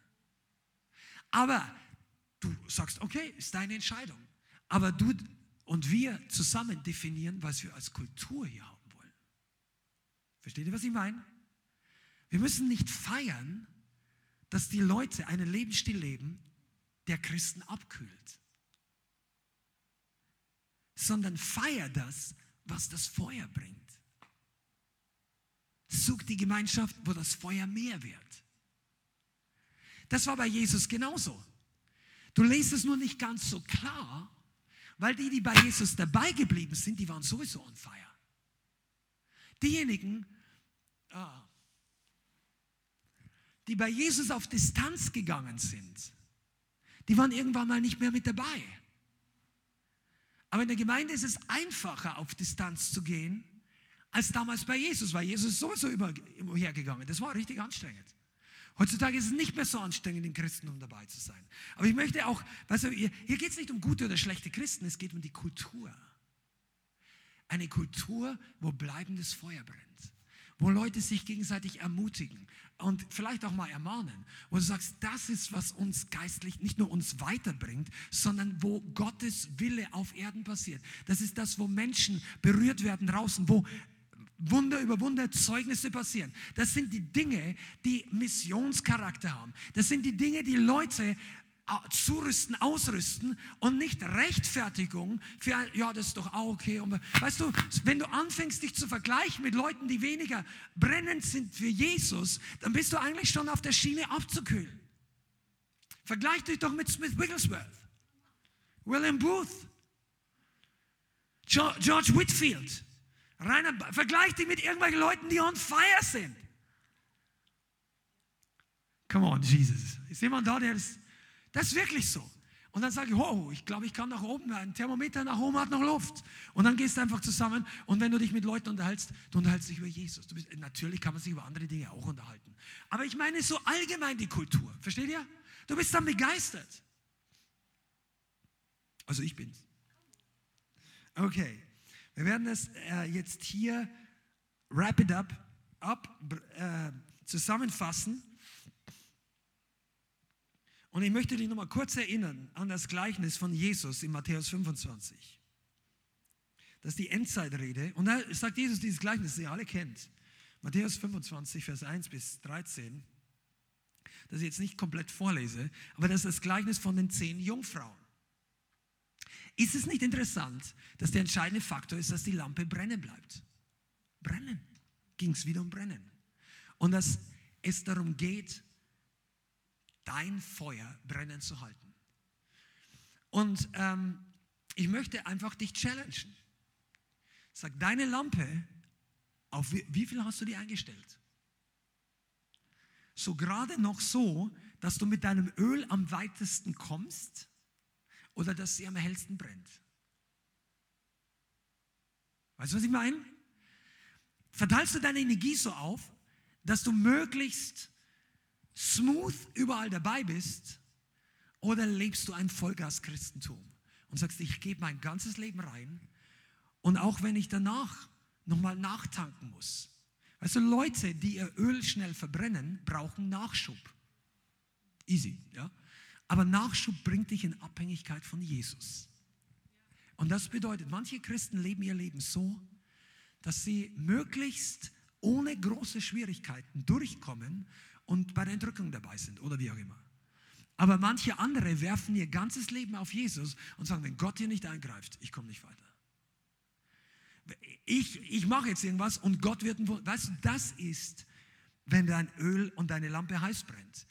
Aber du sagst, okay, ist deine Entscheidung. Aber du und wir zusammen definieren, was wir als Kultur hier haben wollen. Versteht ihr, was ich meine? Wir müssen nicht feiern, dass die Leute einen Lebensstil leben, der Christen abkühlt, sondern feier das, was das Feuer bringt. Such die Gemeinschaft, wo das Feuer mehr wird. Das war bei Jesus genauso. Du lest es nur nicht ganz so klar, weil die, die bei Jesus dabei geblieben sind, die waren sowieso on fire. Diejenigen, ah, die bei Jesus auf Distanz gegangen sind, die waren irgendwann mal nicht mehr mit dabei. Aber in der Gemeinde ist es einfacher, auf Distanz zu gehen, als damals bei Jesus, weil Jesus ist sowieso über, hergegangen. Das war richtig anstrengend. Heutzutage ist es nicht mehr so anstrengend, in Christentum dabei zu sein. Aber ich möchte auch, weißt du, hier geht es nicht um gute oder schlechte Christen, es geht um die Kultur. Eine Kultur, wo bleibendes Feuer brennt wo Leute sich gegenseitig ermutigen und vielleicht auch mal ermahnen, wo du sagst, das ist, was uns geistlich nicht nur uns weiterbringt, sondern wo Gottes Wille auf Erden passiert. Das ist das, wo Menschen berührt werden draußen, wo Wunder über Wunder, Zeugnisse passieren. Das sind die Dinge, die Missionscharakter haben. Das sind die Dinge, die Leute zurüsten, ausrüsten und nicht Rechtfertigung für, ein, ja, das ist doch auch okay. Und, weißt du, wenn du anfängst, dich zu vergleichen mit Leuten, die weniger brennend sind für Jesus, dann bist du eigentlich schon auf der Schiene abzukühlen. Vergleich dich doch mit Smith Wigglesworth, William Booth, George Whitfield. Rainer, vergleich dich mit irgendwelchen Leuten, die on fire sind. Come on, Jesus. Ist jemand da, der das das ist wirklich so. Und dann sage ich, oh, ich glaube, ich kann nach oben, ein Thermometer nach oben hat noch Luft. Und dann gehst du einfach zusammen und wenn du dich mit Leuten unterhältst, du unterhältst dich über Jesus. Bist, natürlich kann man sich über andere Dinge auch unterhalten. Aber ich meine so allgemein die Kultur. Versteht ihr? Du bist dann begeistert. Also ich bin's. Okay, wir werden das äh, jetzt hier wrap it up, up äh, zusammenfassen. Und ich möchte dich nochmal kurz erinnern an das Gleichnis von Jesus in Matthäus 25. Das ist die Endzeitrede. Und da sagt Jesus dieses Gleichnis, das ihr alle kennt. Matthäus 25, Vers 1 bis 13. Das ich jetzt nicht komplett vorlese, aber das ist das Gleichnis von den zehn Jungfrauen. Ist es nicht interessant, dass der entscheidende Faktor ist, dass die Lampe brennen bleibt? Brennen. Ging es wieder um Brennen. Und dass es darum geht, dein Feuer brennen zu halten. Und ähm, ich möchte einfach dich challengen. Sag, deine Lampe, auf wie, wie viel hast du die eingestellt? So gerade noch so, dass du mit deinem Öl am weitesten kommst oder dass sie am hellsten brennt. Weißt du, was ich meine? Verteilst du deine Energie so auf, dass du möglichst smooth überall dabei bist oder lebst du ein Vollgas-Christentum und sagst, ich gebe mein ganzes Leben rein und auch wenn ich danach nochmal nachtanken muss. Weißt du, Leute, die ihr Öl schnell verbrennen, brauchen Nachschub. Easy, ja? Aber Nachschub bringt dich in Abhängigkeit von Jesus. Und das bedeutet, manche Christen leben ihr Leben so, dass sie möglichst ohne große Schwierigkeiten durchkommen und bei der Entrückung dabei sind oder wie auch immer. Aber manche andere werfen ihr ganzes Leben auf Jesus und sagen, wenn Gott hier nicht eingreift, ich komme nicht weiter. Ich, ich mache jetzt irgendwas und Gott wird Weißt du, das ist, wenn dein Öl und deine Lampe heiß brennt.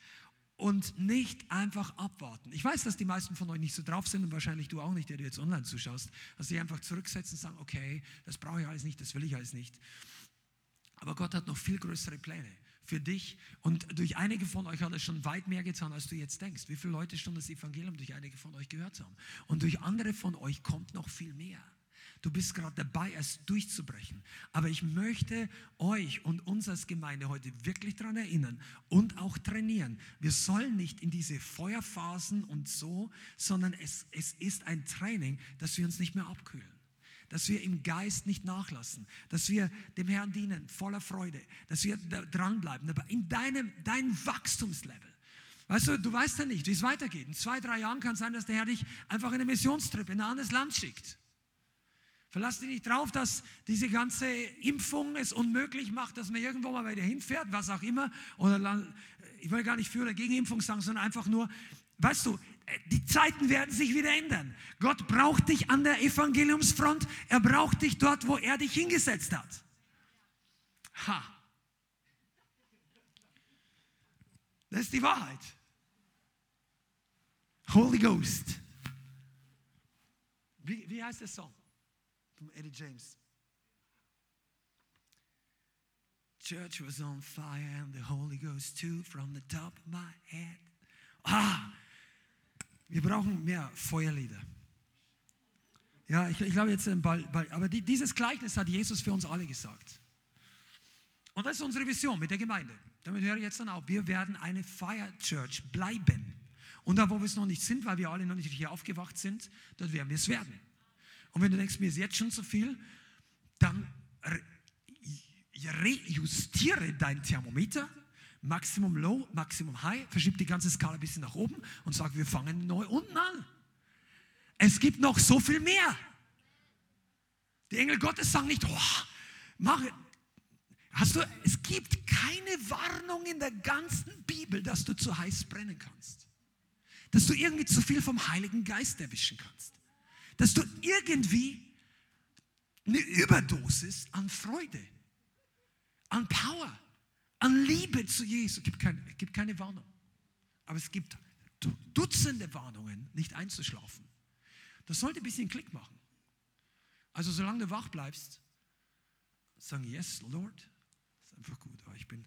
Und nicht einfach abwarten. Ich weiß, dass die meisten von euch nicht so drauf sind und wahrscheinlich du auch nicht, der du jetzt online zuschaust, dass sie einfach zurücksetzen und sagen, okay, das brauche ich alles nicht, das will ich alles nicht. Aber Gott hat noch viel größere Pläne für dich. Und durch einige von euch hat er schon weit mehr getan, als du jetzt denkst. Wie viele Leute schon das Evangelium durch einige von euch gehört haben. Und durch andere von euch kommt noch viel mehr. Du bist gerade dabei, es durchzubrechen. Aber ich möchte euch und uns als Gemeinde heute wirklich daran erinnern und auch trainieren. Wir sollen nicht in diese Feuerphasen und so, sondern es, es ist ein Training, dass wir uns nicht mehr abkühlen dass wir im Geist nicht nachlassen, dass wir dem Herrn dienen, voller Freude, dass wir dranbleiben, aber in deinem, deinem Wachstumslevel. Weißt du, du weißt ja nicht, wie es weitergeht. In zwei, drei Jahren kann es sein, dass der Herr dich einfach in einen Missionstrip in ein anderes Land schickt. Verlass dich nicht drauf, dass diese ganze Impfung es unmöglich macht, dass man irgendwo mal wieder hinfährt, was auch immer. Oder ich will gar nicht für oder gegen Impfung sagen, sondern einfach nur, weißt du, die Zeiten werden sich wieder ändern. Gott braucht dich an der Evangeliumsfront. Er braucht dich dort, wo er dich hingesetzt hat. Ha. Das ist die Wahrheit. Holy Ghost. Wie, wie heißt der Song? Von Eddie James. Church was on fire and the Holy Ghost too from the top of my head. Ah, wir brauchen mehr Feuerlieder. Ja, ich, ich glaube jetzt bald, bald aber die, dieses Gleichnis hat Jesus für uns alle gesagt. Und das ist unsere Vision mit der Gemeinde. Damit höre ich jetzt dann auf. Wir werden eine Fire Church bleiben. Und da, wo wir es noch nicht sind, weil wir alle noch nicht hier aufgewacht sind, dort werden wir es werden. Und wenn du denkst, mir ist jetzt schon zu viel, dann rejustiere dein Thermometer Maximum Low, Maximum High, verschiebt die ganze Skala ein bisschen nach oben und sagt, wir fangen neu unten an. Es gibt noch so viel mehr. Die Engel Gottes sagen nicht, oh, mach, hast du, es gibt keine Warnung in der ganzen Bibel, dass du zu heiß brennen kannst. Dass du irgendwie zu viel vom Heiligen Geist erwischen kannst. Dass du irgendwie eine Überdosis an Freude, an Power, an Liebe zu Jesus. Es gibt, kein, es gibt keine Warnung. Aber es gibt Dutzende Warnungen, nicht einzuschlafen. Das sollte ein bisschen Klick machen. Also solange du wach bleibst, sagen, yes, Lord. Das ist einfach gut. Aber ich bin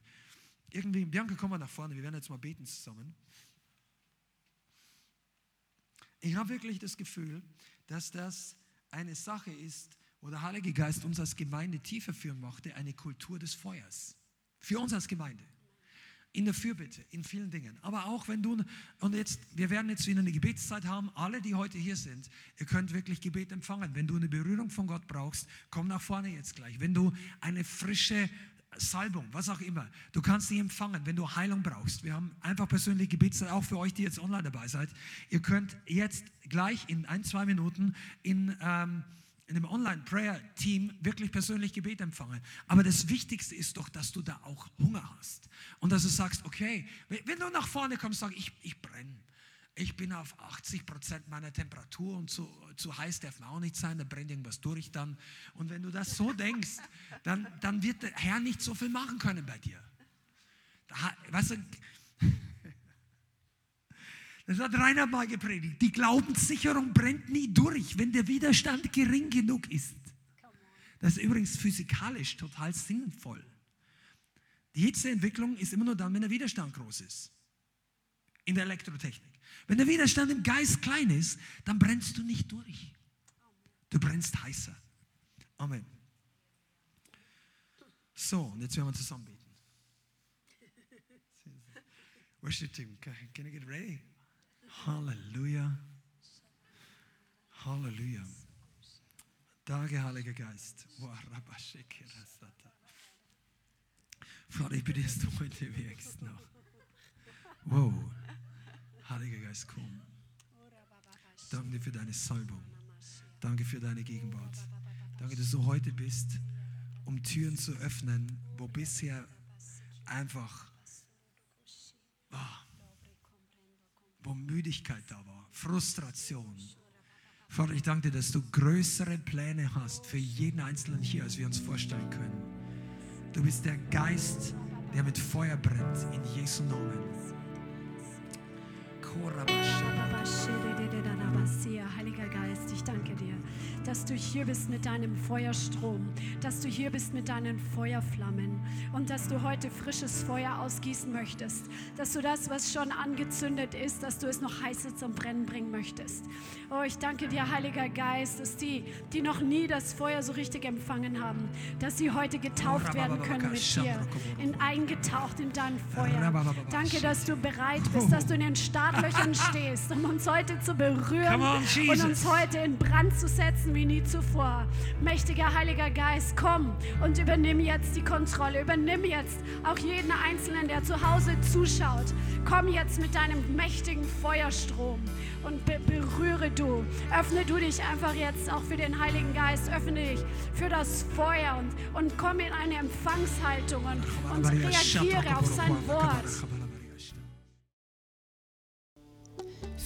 irgendwie, Bianca, komm mal nach vorne. Wir werden jetzt mal beten zusammen. Ich habe wirklich das Gefühl, dass das eine Sache ist, wo der Heilige Geist uns als Gemeinde tiefer führen möchte, eine Kultur des Feuers. Für uns als Gemeinde. In der Fürbitte, in vielen Dingen. Aber auch wenn du, und jetzt, wir werden jetzt wieder eine Gebetszeit haben, alle, die heute hier sind, ihr könnt wirklich Gebet empfangen. Wenn du eine Berührung von Gott brauchst, komm nach vorne jetzt gleich. Wenn du eine frische Salbung, was auch immer. Du kannst sie empfangen, wenn du Heilung brauchst. Wir haben einfach persönliche Gebetszeit, auch für euch, die jetzt online dabei seid. Ihr könnt jetzt gleich in ein, zwei Minuten in ähm, in einem Online-Prayer-Team wirklich persönlich Gebet empfangen. Aber das Wichtigste ist doch, dass du da auch Hunger hast. Und dass du sagst, okay, wenn du nach vorne kommst, sag ich, ich brenne. Ich bin auf 80 Prozent meiner Temperatur und zu, zu heiß darf man auch nicht sein, da brennt irgendwas durch dann. Und wenn du das so denkst, dann, dann wird der Herr nicht so viel machen können bei dir. Da, weißt du, das hat Rainer mal gepredigt. Die Glaubenssicherung brennt nie durch, wenn der Widerstand gering genug ist. Das ist übrigens physikalisch total sinnvoll. Die Hitzeentwicklung ist immer nur dann, wenn der Widerstand groß ist. In der Elektrotechnik. Wenn der Widerstand im Geist klein ist, dann brennst du nicht durch. Du brennst heißer. Amen. So, und jetzt werden wir zusammen beten. Worship team, can I get ready? Halleluja. Halleluja. Danke, Heiliger Geist. Vater, ich bitte, dass du heute wirkst noch. Wow. Heiliger Geist, komm. Danke dir für deine Salbung. Danke für deine Gegenwart. Danke, dass du heute bist, um Türen zu öffnen, wo bisher einfach oh, wo Müdigkeit da war, Frustration. Vater, ich danke dir, dass du größere Pläne hast für jeden Einzelnen hier, als wir uns vorstellen können. Du bist der Geist, der mit Feuer brennt, in Jesu Namen. Heiliger Geist, ich danke dir dass du hier bist mit deinem Feuerstrom, dass du hier bist mit deinen Feuerflammen und dass du heute frisches Feuer ausgießen möchtest, dass du das, was schon angezündet ist, dass du es noch heißer zum Brennen bringen möchtest. Oh, ich danke dir, Heiliger Geist, dass die, die noch nie das Feuer so richtig empfangen haben, dass sie heute getauft werden können mit dir, in, eingetaucht in dein Feuer. Danke, dass du bereit bist, dass du in den Startlöchern stehst, um uns heute zu berühren und uns heute in Brand zu setzen wie nie zuvor. Mächtiger Heiliger Geist, komm und übernimm jetzt die Kontrolle. Übernimm jetzt auch jeden Einzelnen, der zu Hause zuschaut. Komm jetzt mit deinem mächtigen Feuerstrom und be berühre du. Öffne du dich einfach jetzt auch für den Heiligen Geist. Öffne dich für das Feuer und, und komm in eine Empfangshaltung und, und reagiere auf sein Wort.